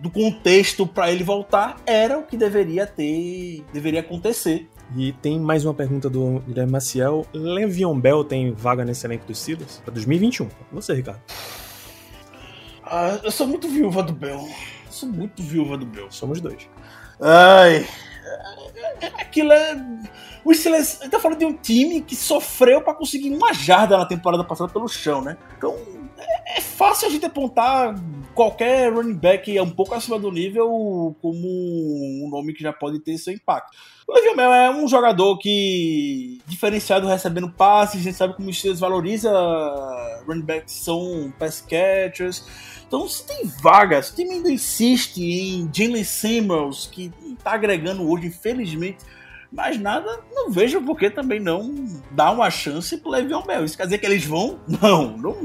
do contexto para ele voltar, era o que deveria ter. deveria acontecer. E tem mais uma pergunta do Guilherme Maciel. Le'Veon Bell tem vaga nesse elenco dos Steelers? Pra 2021. Você, Ricardo. Ah, eu sou muito viúva do Bell. Eu sou muito viúva do Bell. Somos dois. Ai. Aquilo é. O Steelers. Gente tá falando de um time que sofreu para conseguir uma jarda na temporada passada pelo chão, né? Então. É, fácil a gente apontar qualquer running back um pouco acima do nível como um nome que já pode ter seu impacto. O Le'Veon Bell é um jogador que diferenciado recebendo passes, a gente sabe como o Steelers valoriza running backs são pass catchers. Então, se tem vagas, o time ainda insiste em Jalen Samuels, que está agregando hoje, infelizmente, Mais nada, não vejo por que também não dar uma chance pro Le'Veon Bell. Isso quer dizer que eles vão? Não, não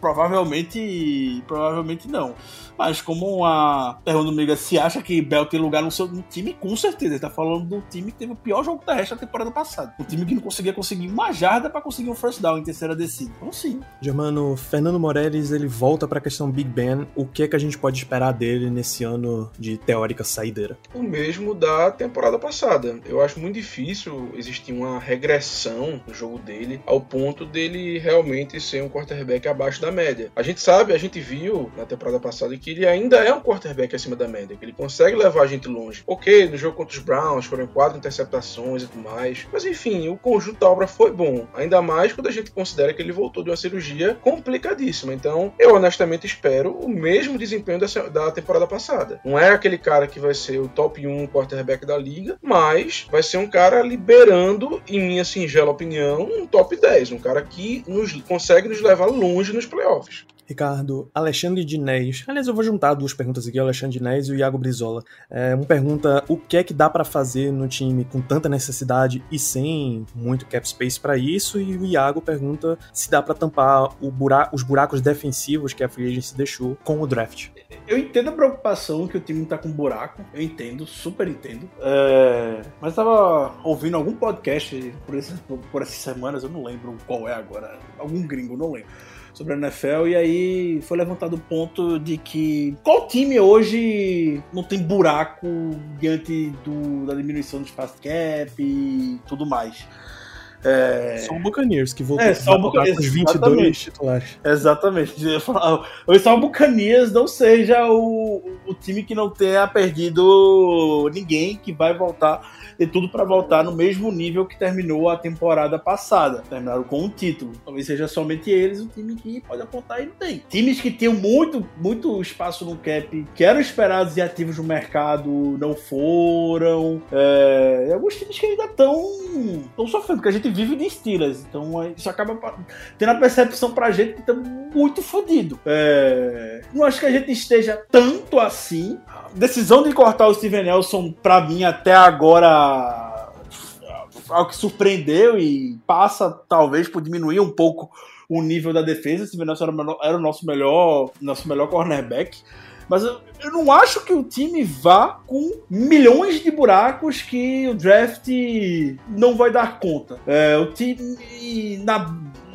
provavelmente, provavelmente não. Mas como a pergunta do Miga se acha que Bell tem lugar no seu time, com certeza. Ele tá falando do time que teve o pior jogo terrestre da temporada passada. O time que não conseguia conseguir uma jarda para conseguir um first down em terceira descida. Então sim. Germano, Fernando Morelles, ele volta pra questão Big Ben. O que é que a gente pode esperar dele nesse ano de teórica saideira? O mesmo da temporada passada. Eu acho muito difícil existir uma regressão no jogo dele ao ponto dele realmente ser um quarterback abaixo da média. A gente sabe, a gente viu na temporada passada que ele ainda é um quarterback acima da média, que ele consegue levar a gente longe. Ok, no jogo contra os Browns foram quatro interceptações e tudo mais, mas enfim, o conjunto da obra foi bom. Ainda mais quando a gente considera que ele voltou de uma cirurgia complicadíssima. Então, eu honestamente espero o mesmo desempenho da temporada passada. Não é aquele cara que vai ser o top 1 quarterback da liga, mas vai ser um cara liberando, em minha singela opinião, um top 10. Um cara que nos, consegue nos levar longe nos playoffs. Ricardo, Alexandre Dinés. Aliás, eu vou juntar duas perguntas aqui, Alexandre Dinés e o Iago Brizola. É, uma pergunta: o que é que dá para fazer no time com tanta necessidade e sem muito cap space para isso? E o Iago pergunta se dá para tampar os buracos defensivos que a Free Agency deixou com o draft. Eu entendo a preocupação que o time tá com buraco, eu entendo, super entendo. É... Mas tava ouvindo algum podcast por, esse, por essas semanas, eu não lembro qual é agora, algum gringo, não lembro sobre a NFL, e aí foi levantado o ponto de que qual time hoje não tem buraco diante do, da diminuição do espaço cap e tudo mais. É... Só o Buccaneers, que voltou é, só o Buccaneers, com os 22 exatamente. titulares. Exatamente. Eu talvez só o Buccaneers não seja o, o time que não tenha perdido ninguém, que vai voltar ter tudo para voltar no mesmo nível que terminou a temporada passada. Terminaram com um título. Talvez seja somente eles o time que pode apontar e não tem. Times que tinham muito, muito espaço no cap, que eram esperados e ativos no mercado, não foram. É, alguns times que ainda estão sofrendo, porque a gente vive de Steelers. Então isso acaba tendo a percepção pra gente que estamos muito fodido. É, não acho que a gente esteja tanto assim decisão de cortar o Steven Nelson, para mim, até agora, algo que surpreendeu e passa, talvez, por diminuir um pouco o nível da defesa. O Steven Nelson era, era o nosso melhor, nosso melhor cornerback. Mas eu, eu, não acho que o time vá com milhões de buracos que o draft não vai dar conta. É, o time, na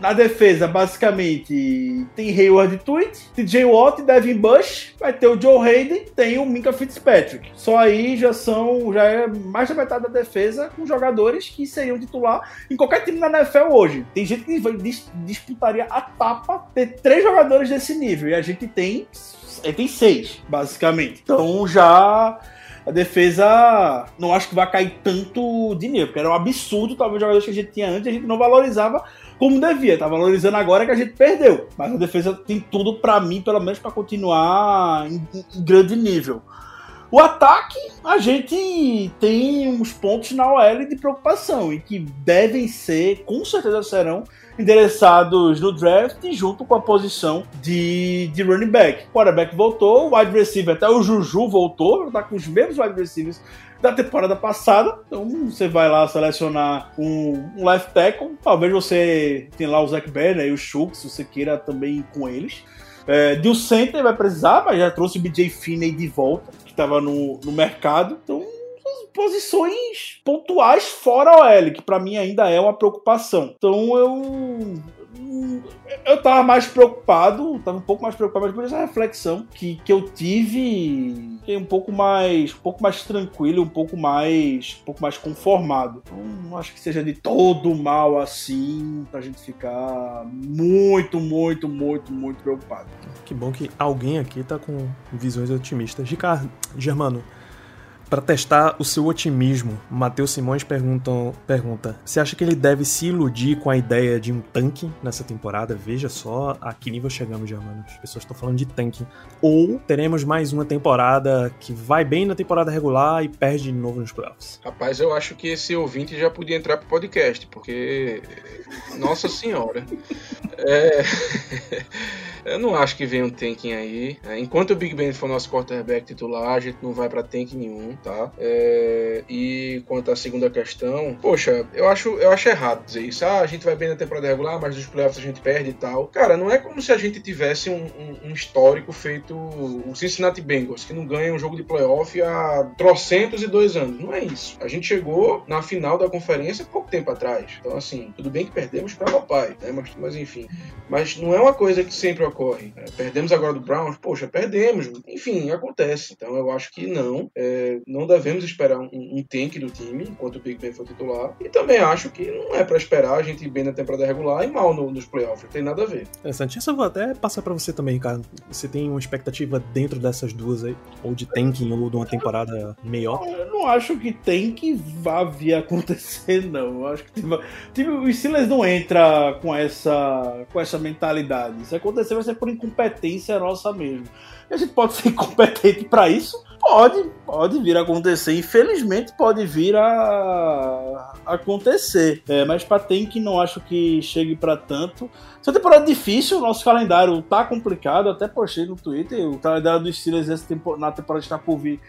na defesa, basicamente, tem Hayward Tweet, TJ Watt, Devin Bush, vai ter o Joe Hayden, tem o Minka Fitzpatrick. Só aí já são, já é mais da metade da defesa com jogadores que seriam titular em qualquer time na NFL hoje. Tem gente que dis disputaria a tapa ter três jogadores desse nível e a gente tem, tem seis, basicamente. Então já a defesa não acho que vai cair tanto nível, porque era um absurdo, talvez, os jogadores que a gente tinha antes, a gente não valorizava como devia, tá valorizando agora que a gente perdeu. Mas a defesa tem tudo para mim, pelo menos, para continuar em, em grande nível. O ataque, a gente tem uns pontos na OL de preocupação e que devem ser, com certeza serão, endereçados no draft junto com a posição de, de running back. O quarterback voltou, o wide receiver, até o Juju voltou, tá com os mesmos wide receivers da temporada passada. Então você vai lá selecionar um, um left tackle. Talvez você tenha lá o Zach Banner e o Schultz, se você queira também ir com eles. É, de um center vai precisar, mas já trouxe o BJ Finney de volta, que estava no, no mercado. Então posições pontuais fora a OL, que para mim ainda é uma preocupação. Então eu eu tava mais preocupado, tava um pouco mais preocupado, mas por essa reflexão que, que eu tive, um pouco mais, um pouco mais tranquilo, um pouco mais, um pouco mais conformado. Então, não acho que seja de todo mal assim pra gente ficar muito, muito, muito, muito preocupado. Que bom que alguém aqui tá com visões otimistas. Ricardo, Germano, para testar o seu otimismo, Matheus Simões perguntam, pergunta: Você acha que ele deve se iludir com a ideia de um tanque nessa temporada? Veja só a que nível chegamos, Germano. As pessoas estão falando de tanque. Ou teremos mais uma temporada que vai bem na temporada regular e perde de novo nos playoffs? Rapaz, eu acho que esse ouvinte já podia entrar pro podcast, porque. Nossa Senhora. É... Eu não acho que venha um tanking aí. É, enquanto o Big Ben for nosso quarterback titular, a gente não vai para tank nenhum, tá? É, e quanto à segunda questão, poxa, eu acho, eu acho errado dizer isso. Ah, a gente vai bem na temporada regular, mas nos playoffs a gente perde e tal. Cara, não é como se a gente tivesse um, um, um histórico feito o Cincinnati Bengals, que não ganha um jogo de playoff há trocentos e dois anos. Não é isso. A gente chegou na final da conferência pouco tempo atrás. Então, assim, tudo bem que perdemos para papai, né? Mas, mas enfim. Mas não é uma coisa que sempre ocorre. É, perdemos agora do Browns, poxa, perdemos. Enfim, acontece. Então eu acho que não. É, não devemos esperar um, um tank do time enquanto o Big Ben for titular. E também acho que não é para esperar a gente ir bem na temporada regular e mal no, nos playoffs. Não tem nada a ver. Interessante. Essa eu vou até passar para você também, cara. Você tem uma expectativa dentro dessas duas aí? Ou de tanking ou de uma temporada melhor? Eu não acho que tem que vá vir acontecer, não. Eu acho que tipo, tipo, o Steelers não entra com essa, com essa mentalidade. Se acontecer, vai ser por incompetência nossa mesmo. E a gente pode ser incompetente para isso? Pode, pode vir a acontecer. Infelizmente, pode vir a acontecer. É, mas para que não acho que chegue para tanto. Essa temporada difícil, o nosso calendário tá complicado. Até postei no Twitter. O calendário dos Steelers na temporada está por vir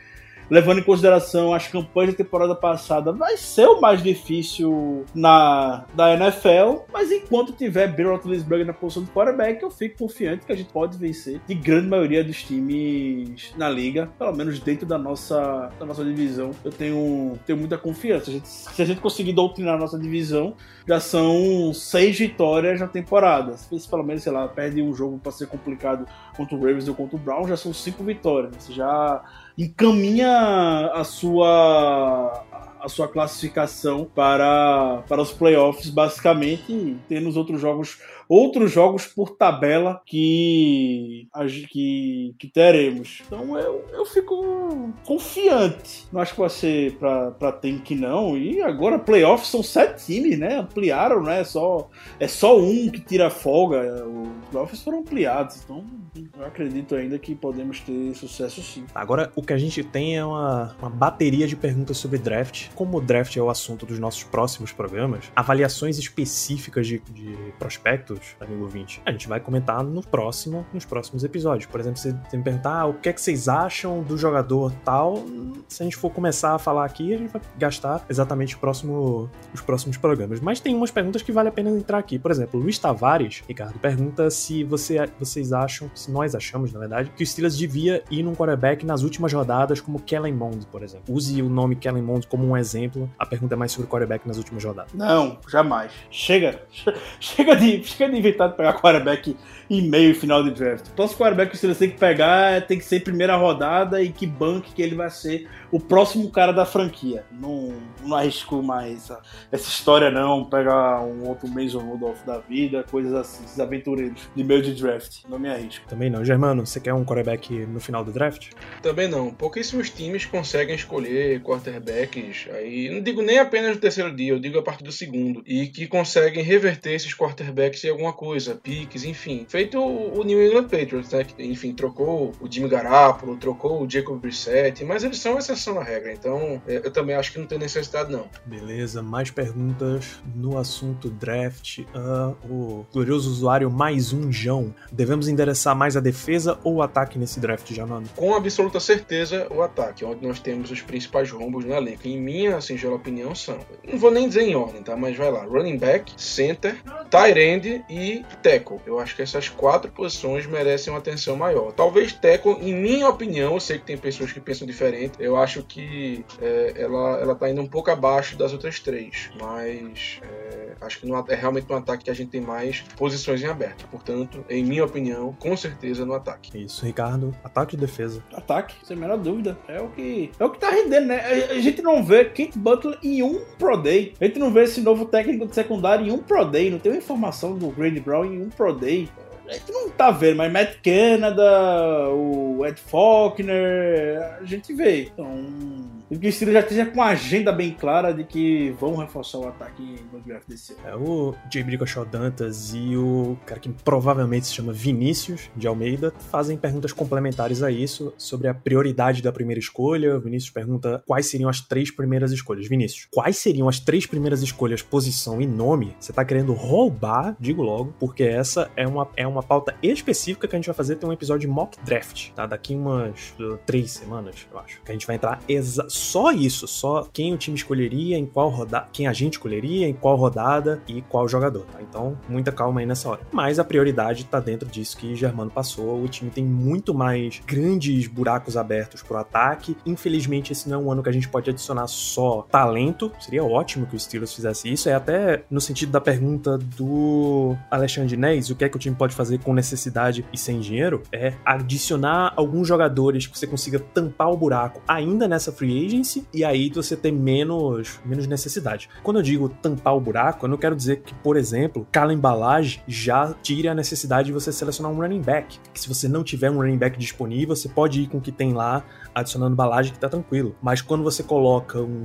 levando em consideração as campanhas da temporada passada, vai ser o mais difícil na da NFL, mas enquanto tiver Ben Roethlisberger na posição de quarterback, eu fico confiante que a gente pode vencer de grande maioria dos times na liga, pelo menos dentro da nossa, da nossa divisão. Eu tenho, tenho muita confiança. A gente, se a gente conseguir doutrinar a nossa divisão, já são seis vitórias na temporada. Se pelo menos, sei lá, perde um jogo para ser complicado contra o Ravens ou contra o Brown, já são cinco vitórias. Já encaminha a sua a sua classificação para, para os playoffs, basicamente, tendo os outros jogos outros jogos por tabela que, que, que teremos. Então eu, eu fico confiante. Não acho que vai ser pra, pra Tank não. E agora playoffs são sete times, né? Ampliaram, né? Só, é só um que tira folga. Os playoffs foram ampliados. Então eu acredito ainda que podemos ter sucesso sim. Agora o que a gente tem é uma, uma bateria de perguntas sobre draft. Como o draft é o assunto dos nossos próximos programas, avaliações específicas de, de prospectos amigo ouvinte, a gente vai comentar no próximo, nos próximos episódios. Por exemplo, você, me perguntar ah, o que é que vocês acham do jogador tal. Se a gente for começar a falar aqui, a gente vai gastar exatamente próximo, os próximos programas. Mas tem umas perguntas que vale a pena entrar aqui. Por exemplo, Luiz Tavares, Ricardo, pergunta se você, vocês acham, se nós achamos, na verdade, que o Steelers devia ir num quarterback nas últimas rodadas, como Kellen Mond, por exemplo. Use o nome Kellen Mond como um exemplo. A pergunta é mais sobre o quarterback nas últimas rodadas. Não, jamais. Chega. Chega de, chega de inventado pegar quarterback em meio e final de draft. O próximo quarterback que você tem que pegar tem que ser primeira rodada e que banque que ele vai ser o próximo cara da franquia. Não, não arrisco mais essa, essa história, não. Pegar um outro Mason Rudolph da vida, coisas assim, esses aventureiros de meio de draft. Não me arrisco. Também não. Germano, você quer um quarterback no final do draft? Também não. Pouquíssimos times conseguem escolher quarterbacks. Aí, não digo nem apenas no terceiro dia, eu digo a partir do segundo. E que conseguem reverter esses quarterbacks em alguma coisa, piques, enfim. Feito o New England Patriots, né? Que, enfim, trocou o Jimmy Garoppolo, trocou o Jacob Brissett, mas eles são exceção à regra. Então, é, eu também acho que não tem necessidade, não. Beleza, mais perguntas no assunto draft. Uh, o glorioso usuário mais um João. Devemos endereçar mais a defesa ou o ataque nesse draft, Janano? Com absoluta certeza, o ataque, onde nós temos os principais rombos na elenco. Em minha singela opinião, são. Não vou nem dizer em ordem, tá? Mas vai lá: running back, center, tight end e tackle. Eu acho que essas quatro posições merecem uma atenção maior. Talvez tackle, em minha opinião, eu sei que tem pessoas que pensam diferente, eu acho que é, ela, ela tá indo um pouco abaixo das outras três, mas é, acho que no, é realmente no ataque que a gente tem mais posições em aberto. Portanto, em minha opinião, com certeza no ataque. Isso, Ricardo. Ataque e defesa. Ataque, sem a menor dúvida. É o que é o que tá rendendo, né? A, a gente não vê Kate Butler em um Pro Day. A gente não vê esse novo técnico de secundário em um Pro Day. Não tem uma informação do Grady Brown em um Pro Day a gente não tá vendo, mas Matt Canada, o Ed Faulkner, a gente vê. Então, e que o Steelers já esteja com uma agenda bem clara de que vão reforçar o ataque no draft desse ano. É, o Jay Bricoshaw Dantas e o cara que provavelmente se chama Vinícius de Almeida fazem perguntas complementares a isso sobre a prioridade da primeira escolha. O Vinícius pergunta quais seriam as três primeiras escolhas. Vinícius, quais seriam as três primeiras escolhas, posição e nome? Você tá querendo roubar, digo logo, porque essa é uma, é uma pauta específica que a gente vai fazer, tem um episódio de mock draft, tá? Daqui umas uh, três semanas, eu acho. Que a gente vai entrar exa só isso, só quem o time escolheria, em qual rodada, quem a gente escolheria, em qual rodada e qual jogador, tá? Então, muita calma aí nessa hora. Mas a prioridade tá dentro disso que Germano passou. O time tem muito mais grandes buracos abertos pro ataque. Infelizmente, esse não é um ano que a gente pode adicionar só talento. Seria ótimo que o Steelers fizesse isso. É até no sentido da pergunta do Alexandre Nez, o que é que o time pode fazer com necessidade e sem dinheiro? É adicionar alguns jogadores que você consiga tampar o buraco ainda nessa free agency e aí você ter menos, menos necessidade. Quando eu digo tampar o buraco, eu não quero dizer que, por exemplo, cala embalagem já tire a necessidade de você selecionar um running back. Que se você não tiver um running back disponível, você pode ir com o que tem lá, adicionando embalagem que tá tranquilo. Mas quando você coloca um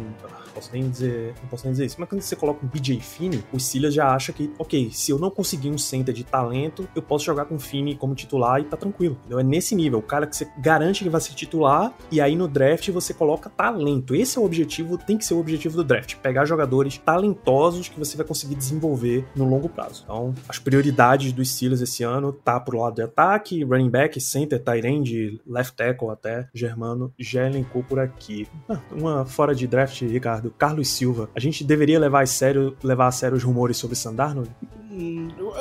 posso nem dizer, não posso nem dizer isso, mas quando você coloca um BJ Finney, o Silas já acha que, ok, se eu não conseguir um center de talento, eu posso jogar com o Finney como titular e tá tranquilo. Entendeu? É nesse nível, o cara que você garante que vai ser titular e aí no draft você coloca talento. Esse é o objetivo, tem que ser o objetivo do draft, pegar jogadores talentosos que você vai conseguir desenvolver no longo prazo. Então, as prioridades dos Steelers esse ano tá pro lado de ataque, running back, center, tight end, left tackle até, Germano já elencou por aqui. Ah, uma fora de draft, Ricardo, Carlos Silva. A gente deveria levar a sério, levar a sério os rumores sobre Sandarno? Hum, eu,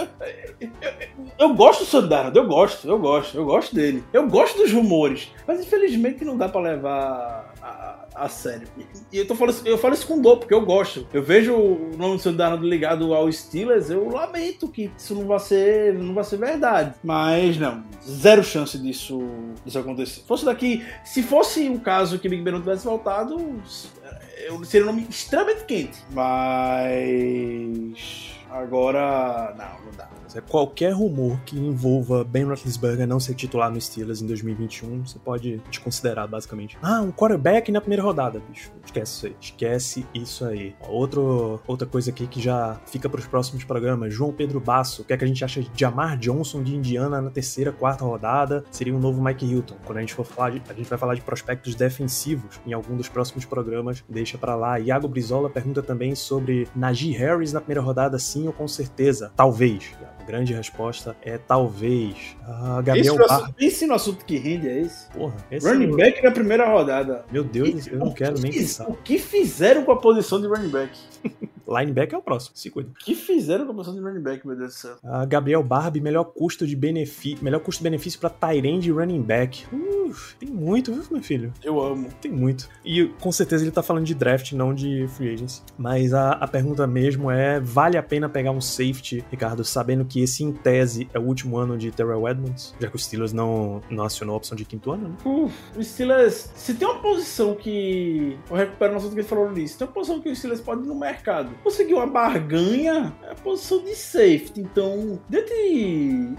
eu, eu gosto do Sandarno, eu gosto, eu gosto, eu gosto dele. Eu gosto dos rumores, mas infelizmente não dá para levar a, a, sério. E eu, tô falando, eu falo isso com dor, porque eu gosto. Eu vejo o nome do Sandarno ligado ao Steelers, eu lamento que isso não vai ser, não vai ser verdade. Mas não, zero chance disso, disso acontecer. Se fosse daqui, se fosse um caso que Big Ben não tivesse voltado, seria um nome extremamente quente. Mas. Agora. Não, não dá. Qualquer rumor que envolva Ben Roethlisberger não ser titular no Steelers em 2021, você pode desconsiderar, basicamente. Ah, um quarterback na primeira rodada, bicho. Esquece isso aí. Esquece isso aí. Outro, outra coisa aqui que já fica para os próximos programas. João Pedro Basso. O que é que a gente acha de Jamar Johnson de Indiana na terceira, quarta rodada? Seria um novo Mike Hilton. Quando a gente for falar de, a gente vai falar de prospectos defensivos em algum dos próximos programas. Deixa para lá. Iago Brizola pergunta também sobre Najee Harris na primeira rodada, sim ou com certeza? Talvez grande resposta é talvez. Ah, Gabriel esse, Bar... esse no assunto que rende é esse. Porra, esse running é... back na primeira rodada. Meu Deus, e, eu não quero nem pensar. O que fizeram com a posição de running back? Linebacker é o próximo, se cuida. O que fizeram com a posição de running back, meu Deus do céu? Ah, Gabriel Barbie, melhor custo de benefício, melhor custo-benefício para Tyrande e running back. Uf, tem muito, viu, meu filho? Eu amo. Tem muito. E com certeza ele tá falando de draft, não de free agency. Mas a, a pergunta mesmo é: vale a pena pegar um safety, Ricardo, sabendo que esse, em tese, é o último ano de Terrell Edmonds? Já que o Steelers não, não acionou a opção de quinto ano, né? Uf, o Steelers, se tem uma posição que. Eu recupero o assunto que ele falou. Se tem uma posição que o Steelers pode no mercado conseguir uma barganha, é a posição de safety. Então, dentro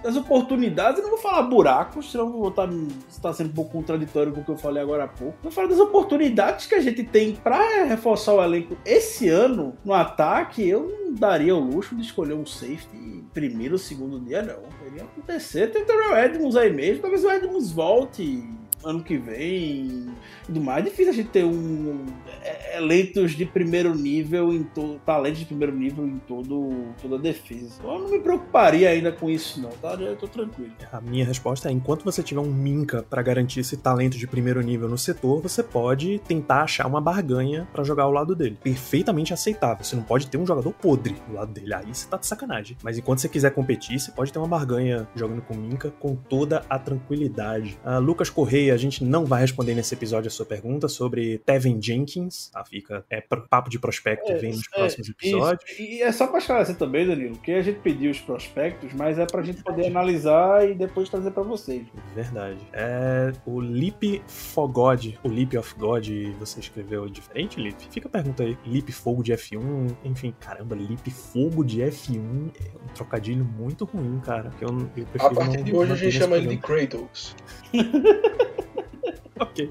das oportunidades, eu não vou falar buracos, senão vou estar, estar sendo um pouco contraditório com o que eu falei agora há pouco. Vou falar das oportunidades que a gente tem para reforçar o elenco esse ano no ataque. Eu não daria o luxo de escolher um safety primeiro ou segundo dia, não. Poderia acontecer. Tem o Edmonds aí mesmo, talvez o Edmonds volte ano que vem tudo mais. É difícil a gente ter um é, eleitos de primeiro nível em todo talentos de primeiro nível em todo toda a defesa. Eu não me preocuparia ainda com isso não, tá? Eu tô tranquilo. A minha resposta é, enquanto você tiver um Minca para garantir esse talento de primeiro nível no setor, você pode tentar achar uma barganha para jogar ao lado dele. Perfeitamente aceitável. Você não pode ter um jogador podre do lado dele. Aí você tá de sacanagem. Mas enquanto você quiser competir, você pode ter uma barganha jogando com Minca com toda a tranquilidade. Uh, Lucas Correia, a gente não vai responder nesse episódio sua pergunta sobre Tevin Jenkins. Tá? Fica, é papo de prospecto, é, vem nos é, próximos episódios. Isso. E é só pra esclarecer também, Danilo, que a gente pediu os prospectos, mas é pra gente poder analisar e depois trazer pra vocês. Verdade. É o Lip Fogod, o Lip of God, você escreveu diferente, Lip? Fica a pergunta aí. Lip Fogo de F1, enfim, caramba, Lip Fogo de F1 é um trocadilho muito ruim, cara. Eu, eu a partir de hoje a gente chama ele de Kratos. ok.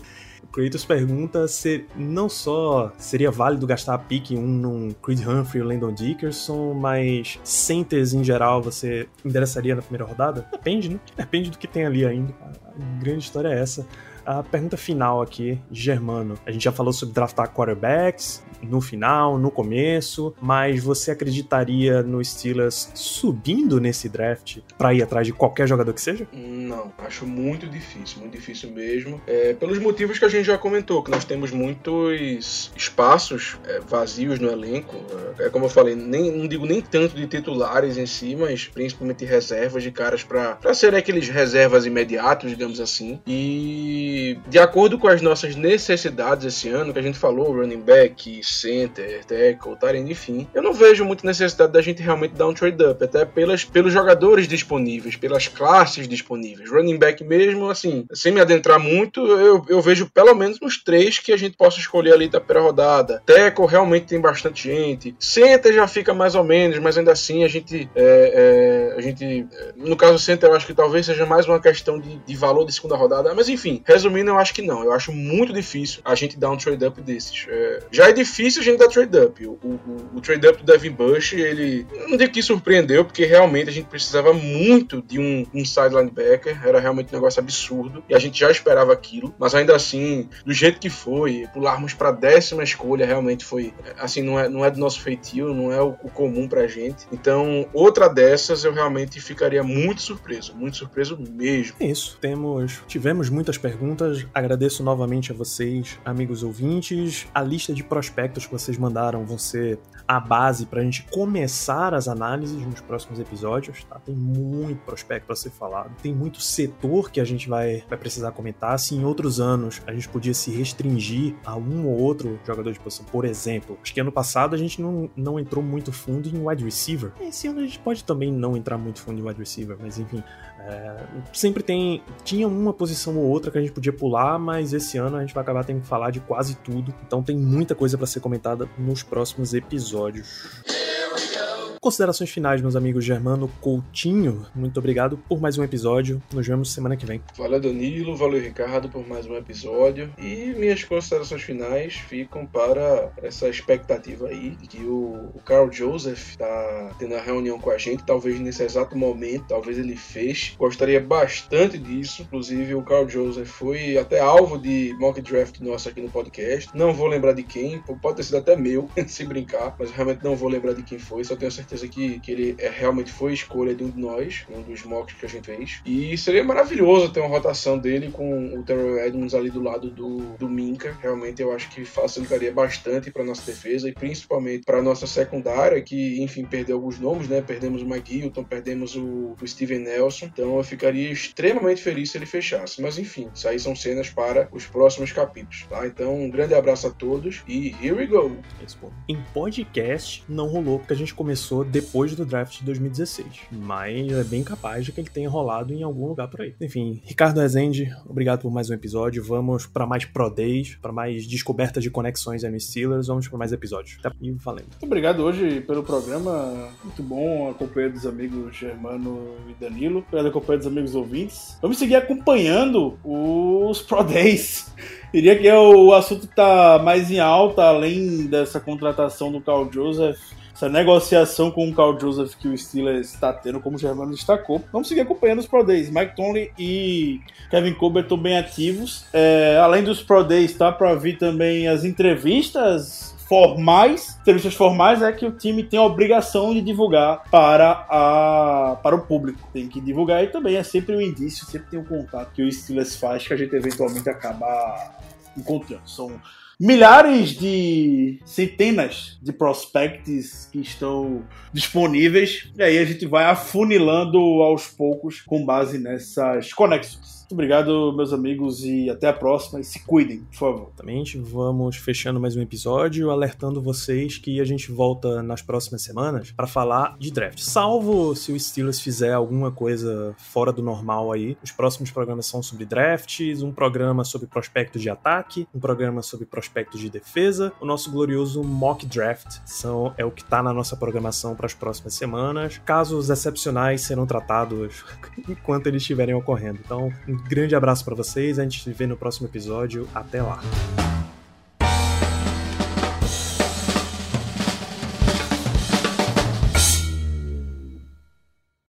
Kratos pergunta se não só seria válido gastar a pick 1 num Creed Humphrey ou Landon Dickerson, mas centers em geral você endereçaria na primeira rodada? Depende, né? Depende do que tem ali ainda. A grande história é essa. A pergunta final aqui, Germano. A gente já falou sobre draftar quarterbacks, no final, no começo, mas você acreditaria no Steelers subindo nesse draft para ir atrás de qualquer jogador que seja? Não, acho muito difícil, muito difícil mesmo. É, pelos motivos que a gente já comentou, que nós temos muitos espaços é, vazios no elenco. É, é como eu falei, nem, não digo nem tanto de titulares em si, mas principalmente reservas de caras para serem aqueles reservas imediatos, digamos assim. E de acordo com as nossas necessidades esse ano, que a gente falou, running back, center, tackle, tarend, enfim, eu não vejo muita necessidade da gente realmente dar um trade up, até pelas, pelos jogadores disponíveis, pelas classes disponíveis. Running back mesmo, assim, sem me adentrar muito, eu, eu vejo pelo menos uns três que a gente possa escolher ali da primeira rodada. Tackle realmente tem bastante gente. Center já fica mais ou menos, mas ainda assim a gente, é, é, a gente, no caso center, eu acho que talvez seja mais uma questão de, de valor de segunda rodada. Mas enfim, resumindo, eu acho que não. Eu acho muito difícil a gente dar um trade up desses. É, já é difícil a gente dar trade up. O, o, o trade up do Devin Bush, ele não digo que surpreendeu, porque realmente a gente precisava muito de um inside linebacker. Era realmente um negócio absurdo e a gente já esperava aquilo. Mas ainda assim, do jeito que foi, pularmos para décima escolha realmente foi assim, não é, não é do nosso feitio, não é o, o comum pra gente. Então, outra dessas eu realmente ficaria muito surpreso, muito surpreso mesmo. É isso. Temos, tivemos muitas perguntas. Agradeço novamente a vocês, amigos ouvintes. A lista de prospectos que vocês mandaram vão ser a base pra gente começar as análises nos próximos episódios, tá? Tem muito prospecto para ser falado, tem muito setor que a gente vai, vai precisar comentar. Se em outros anos a gente podia se restringir a um ou outro jogador de posição, por exemplo, acho que ano passado a gente não, não entrou muito fundo em wide receiver. Esse ano a gente pode também não entrar muito fundo em wide receiver, mas enfim, é, sempre tem. Tinha uma posição ou outra que a gente podia pular, mas esse ano a gente vai acabar tendo que falar de quase tudo. Então tem muita coisa para ser comentada nos próximos episódios. Considerações finais, meus amigos Germano Coutinho. Muito obrigado por mais um episódio. Nos vemos semana que vem. Valeu, Danilo. Valeu, Ricardo, por mais um episódio. E minhas considerações finais ficam para essa expectativa aí de que o, o Carl Joseph está tendo a reunião com a gente, talvez nesse exato momento, talvez ele feche. Gostaria bastante disso. Inclusive, o Carl Joseph foi até alvo de mock draft nosso aqui no podcast. Não vou lembrar de quem, pode ter sido até meu, se brincar, mas realmente não vou lembrar de quem foi, só tenho certeza que, que ele é, realmente foi escolha de um de nós, um dos mocks que a gente fez. E seria maravilhoso ter uma rotação dele com o Terrell Edmonds ali do lado do, do Minka. Realmente eu acho que facilitaria bastante para nossa defesa e principalmente para nossa secundária, que enfim perdeu alguns nomes, né? Perdemos o Mike Hilton, perdemos o, o Steven Nelson. Então eu ficaria extremamente feliz se ele fechasse. Mas enfim, isso aí são cenas para os próximos capítulos, tá? Então um grande abraço a todos e here we go! Em podcast não rolou porque a gente começou depois do draft de 2016, mas é bem capaz de que ele tenha rolado em algum lugar por aí. Enfim, Ricardo Rezende, obrigado por mais um episódio. Vamos para mais Pro Days, para mais descobertas de conexões no Steelers. Vamos para mais episódios. Tá? E valendo. Muito obrigado hoje pelo programa. Muito bom. Acompanhei dos amigos Germano e Danilo. Obrigado acompanhei dos amigos ouvintes. Vamos seguir acompanhando os Pro Days. Diria que é o assunto que tá mais em alta, além dessa contratação do Carl Joseph essa negociação com o Carl Joseph que o Steelers está tendo, como o Germano destacou. Vamos seguir acompanhando os Pro Days. Mike Tomlin e Kevin Colbert estão bem ativos. É, além dos Pro Days, tá para vir também as entrevistas formais, entrevistas formais é que o time tem a obrigação de divulgar para, a, para o público. Tem que divulgar e também é sempre um indício, sempre tem um contato que o Steelers faz que a gente eventualmente acaba encontrando. São milhares de centenas de prospects que estão disponíveis e aí a gente vai afunilando aos poucos com base nessas conexões. Muito obrigado, meus amigos, e até a próxima. E se cuidem, por favor. Exatamente. Vamos fechando mais um episódio, alertando vocês que a gente volta nas próximas semanas para falar de draft. Salvo se o Steelers fizer alguma coisa fora do normal aí. Os próximos programas são sobre drafts, um programa sobre prospectos de ataque, um programa sobre prospectos de defesa, o nosso glorioso mock draft são, é o que está na nossa programação para as próximas semanas. Casos excepcionais serão tratados enquanto eles estiverem ocorrendo. Então, grande abraço para vocês. A gente se vê no próximo episódio. Até lá.